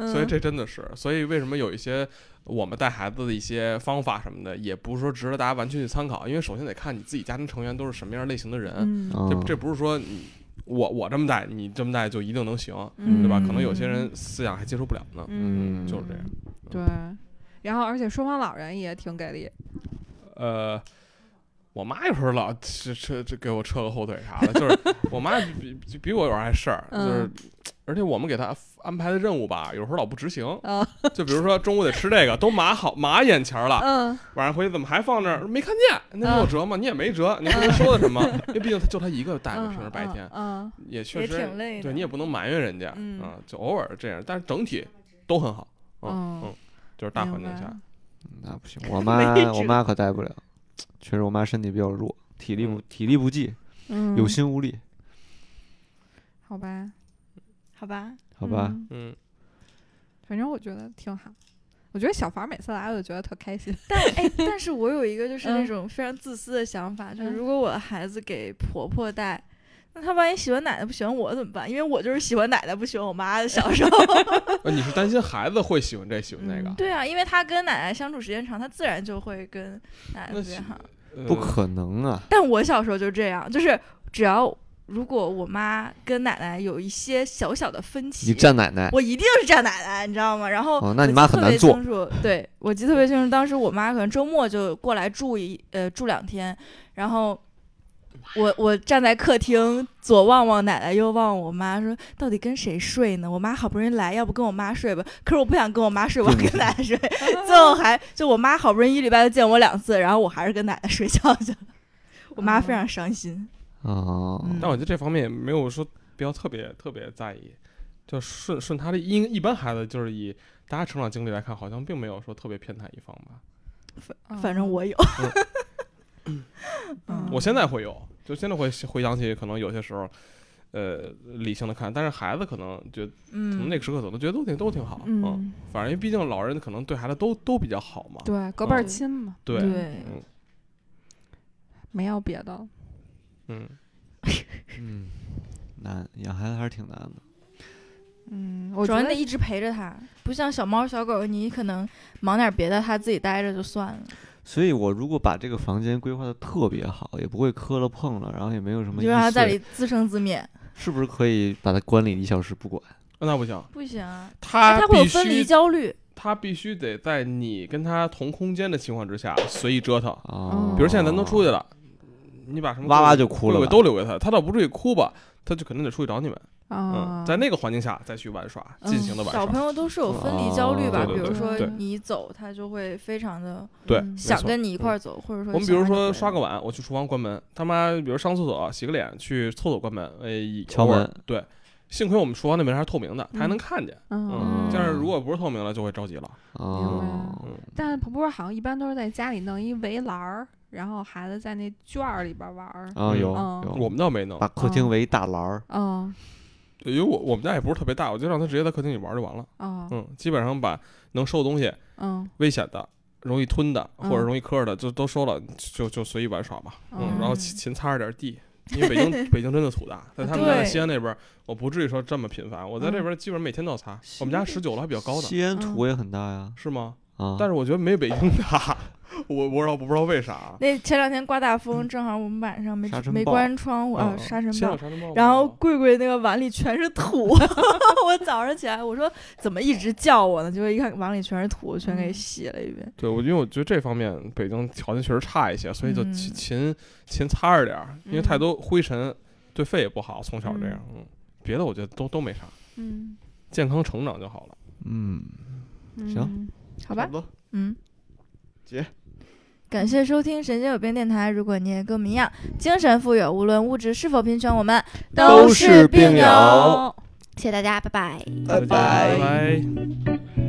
嗯所以这真的是，所以为什么有一些我们带孩子的一些方法什么的，也不是说值得大家完全去参考，因为首先得看你自己家庭成员都是什么样类型的人，这这不是说你我我这么带，你这么带就一定能行，嗯。对吧？可能有些人思想还接受不了呢，嗯。就是这样。对，然后而且双方老人也挺给力，呃，我妈有时候老这这这给我扯个后腿啥的，就是我妈比比比我有点碍事儿，就是嗯而且我们给他安排的任务吧，有时候老不执行。啊就比如说中午得吃这个，都码好码眼前了，嗯晚上回去怎么还放那儿？没看见，那你有辙吗？你也没辙，你还能说的什么？因为毕竟他就他一个带着，嗯，平时白天嗯也也确实挺累的对你也不能埋怨人家嗯啊，就偶尔这样，但是整体都很好，嗯嗯嗯，就是大环境下，那不行，我妈我妈可带不了，确实我妈身体比较弱，体力体力不济，嗯，有心无力，好吧，好吧，好吧？嗯嗯，反正我觉得挺好。我觉得小房每次来我就觉得特开心。但哎，但是我有一个就是那嗯种非常自私的想法，就是嗯如果我的孩子给婆婆带，那他万一喜欢奶奶不喜欢我怎么办？因为我就是喜欢奶奶不喜欢我妈的小时候。呃 你是担心孩子会喜欢这喜欢那个嗯？对啊，因为他跟奶奶相处时间长，他自然就会跟奶奶那是特别好。呃不可能啊！但我小时候就这样，就是只要如果我妈跟奶奶有一些小小的分歧，你站奶奶，我一定是站奶奶，你知道吗？然后哦那你妈很难做别清楚，对我记得特别清楚，当时我妈可能周末就过来住一呃住两天，然后我我站在客厅左望望奶奶，右望望我妈，说到底跟谁睡呢？我妈好不容易来，要不跟我妈睡吧？可是我不想跟我妈睡，我要跟奶奶睡。最后还就我妈好不容易一礼拜就见我两次，然后我还是跟奶奶睡觉去了。我妈非常伤心。哦，嗯。但我觉得这方面也没有说比较特别特别在意，就顺顺他的因一般孩子就是以大家成长经历来看，好像并没有说特别偏袒一方吧。反反正我有。嗯。我现在会有，就现在会回想起可能有些时候，呃，理性的看，但是孩子可能觉得，可能嗯，那个时刻可能觉得都挺都挺好，嗯，嗯，反正因为毕竟老人可能对孩子都都比较好嘛，对，隔辈亲嘛，对，对。嗯。没有别的了。嗯，嗯，难养孩子还是挺难的。嗯，我觉得主要你得一直陪着它，不像小猫小狗，你可能忙点别的，它自己待着就算了，所以我如果把这个房间规划的特别好，也不会磕了碰了，然后也没有什么你就让它在里自生自灭。是不是可以把它关里一小时不管？那不行，不行啊，他必他会有分离焦虑。他必须得在你跟他同空间的情况之下随意折腾。啊，比如现在咱都出去了，你把什么哇哇就哭了都留给他，他倒不至于哭吧，他就肯定得出去找你们。啊嗯，，在那个环境下再去玩耍，尽情的玩耍。小朋友都是有分离焦虑吧？哦比如说你走，他就会非常的对，想跟你一块儿走，或者说我们比如说刷个碗，我去厨房关门，他妈比如上厕所、洗个脸，去厕所关门，哎，敲门对，幸亏我们厨房那门还是透明的，他还能嗯看见。嗯嗯，但是如果不是透明的，就会着急了。哦，嗯，但不是好像一般都是在家里弄一围栏儿，然后孩子在那圈儿里边玩儿。啊有嗯有，我们倒没弄把，客厅围一大栏儿，啊因为我我们家也不是特别大，我就让他直接在客厅里玩就完了。哦嗯，基本上把能收的东西、嗯危险的、容易吞的或者嗯容易磕的，就都收了，就就随意玩耍吧。嗯，然后嗯勤勤擦着点地。因为北京 北京真的土大，在他们家在西安那边，我不至于说这么频繁。我在这边基本上每天都要擦。我们家十九楼还比较高呢，西安土也很大呀，是吗？啊，但是我觉得没北京大，我我不知道不知道为啥。那前两天刮大风，正好我们晚上没没关窗户啊，嗯沙尘暴然后贵贵那个碗里全是土，我早上起来我说怎么一直叫我呢？结果一看碗里全是土，全给洗了一遍。对我因为我觉得这方面北京条件确实差一些，所以就嗯。勤勤勤擦着点儿，因为太多灰尘对肺也不好。从小这样，嗯，别的我觉得都都没啥，嗯，健康成长就好了。嗯，行。嗯好吧嗯，结。感谢收听《神经有病电台》。如果你也跟我们一样精神富有，无论物质是否贫穷，我们都是是病友友。谢谢大家，拜拜。拜拜拜。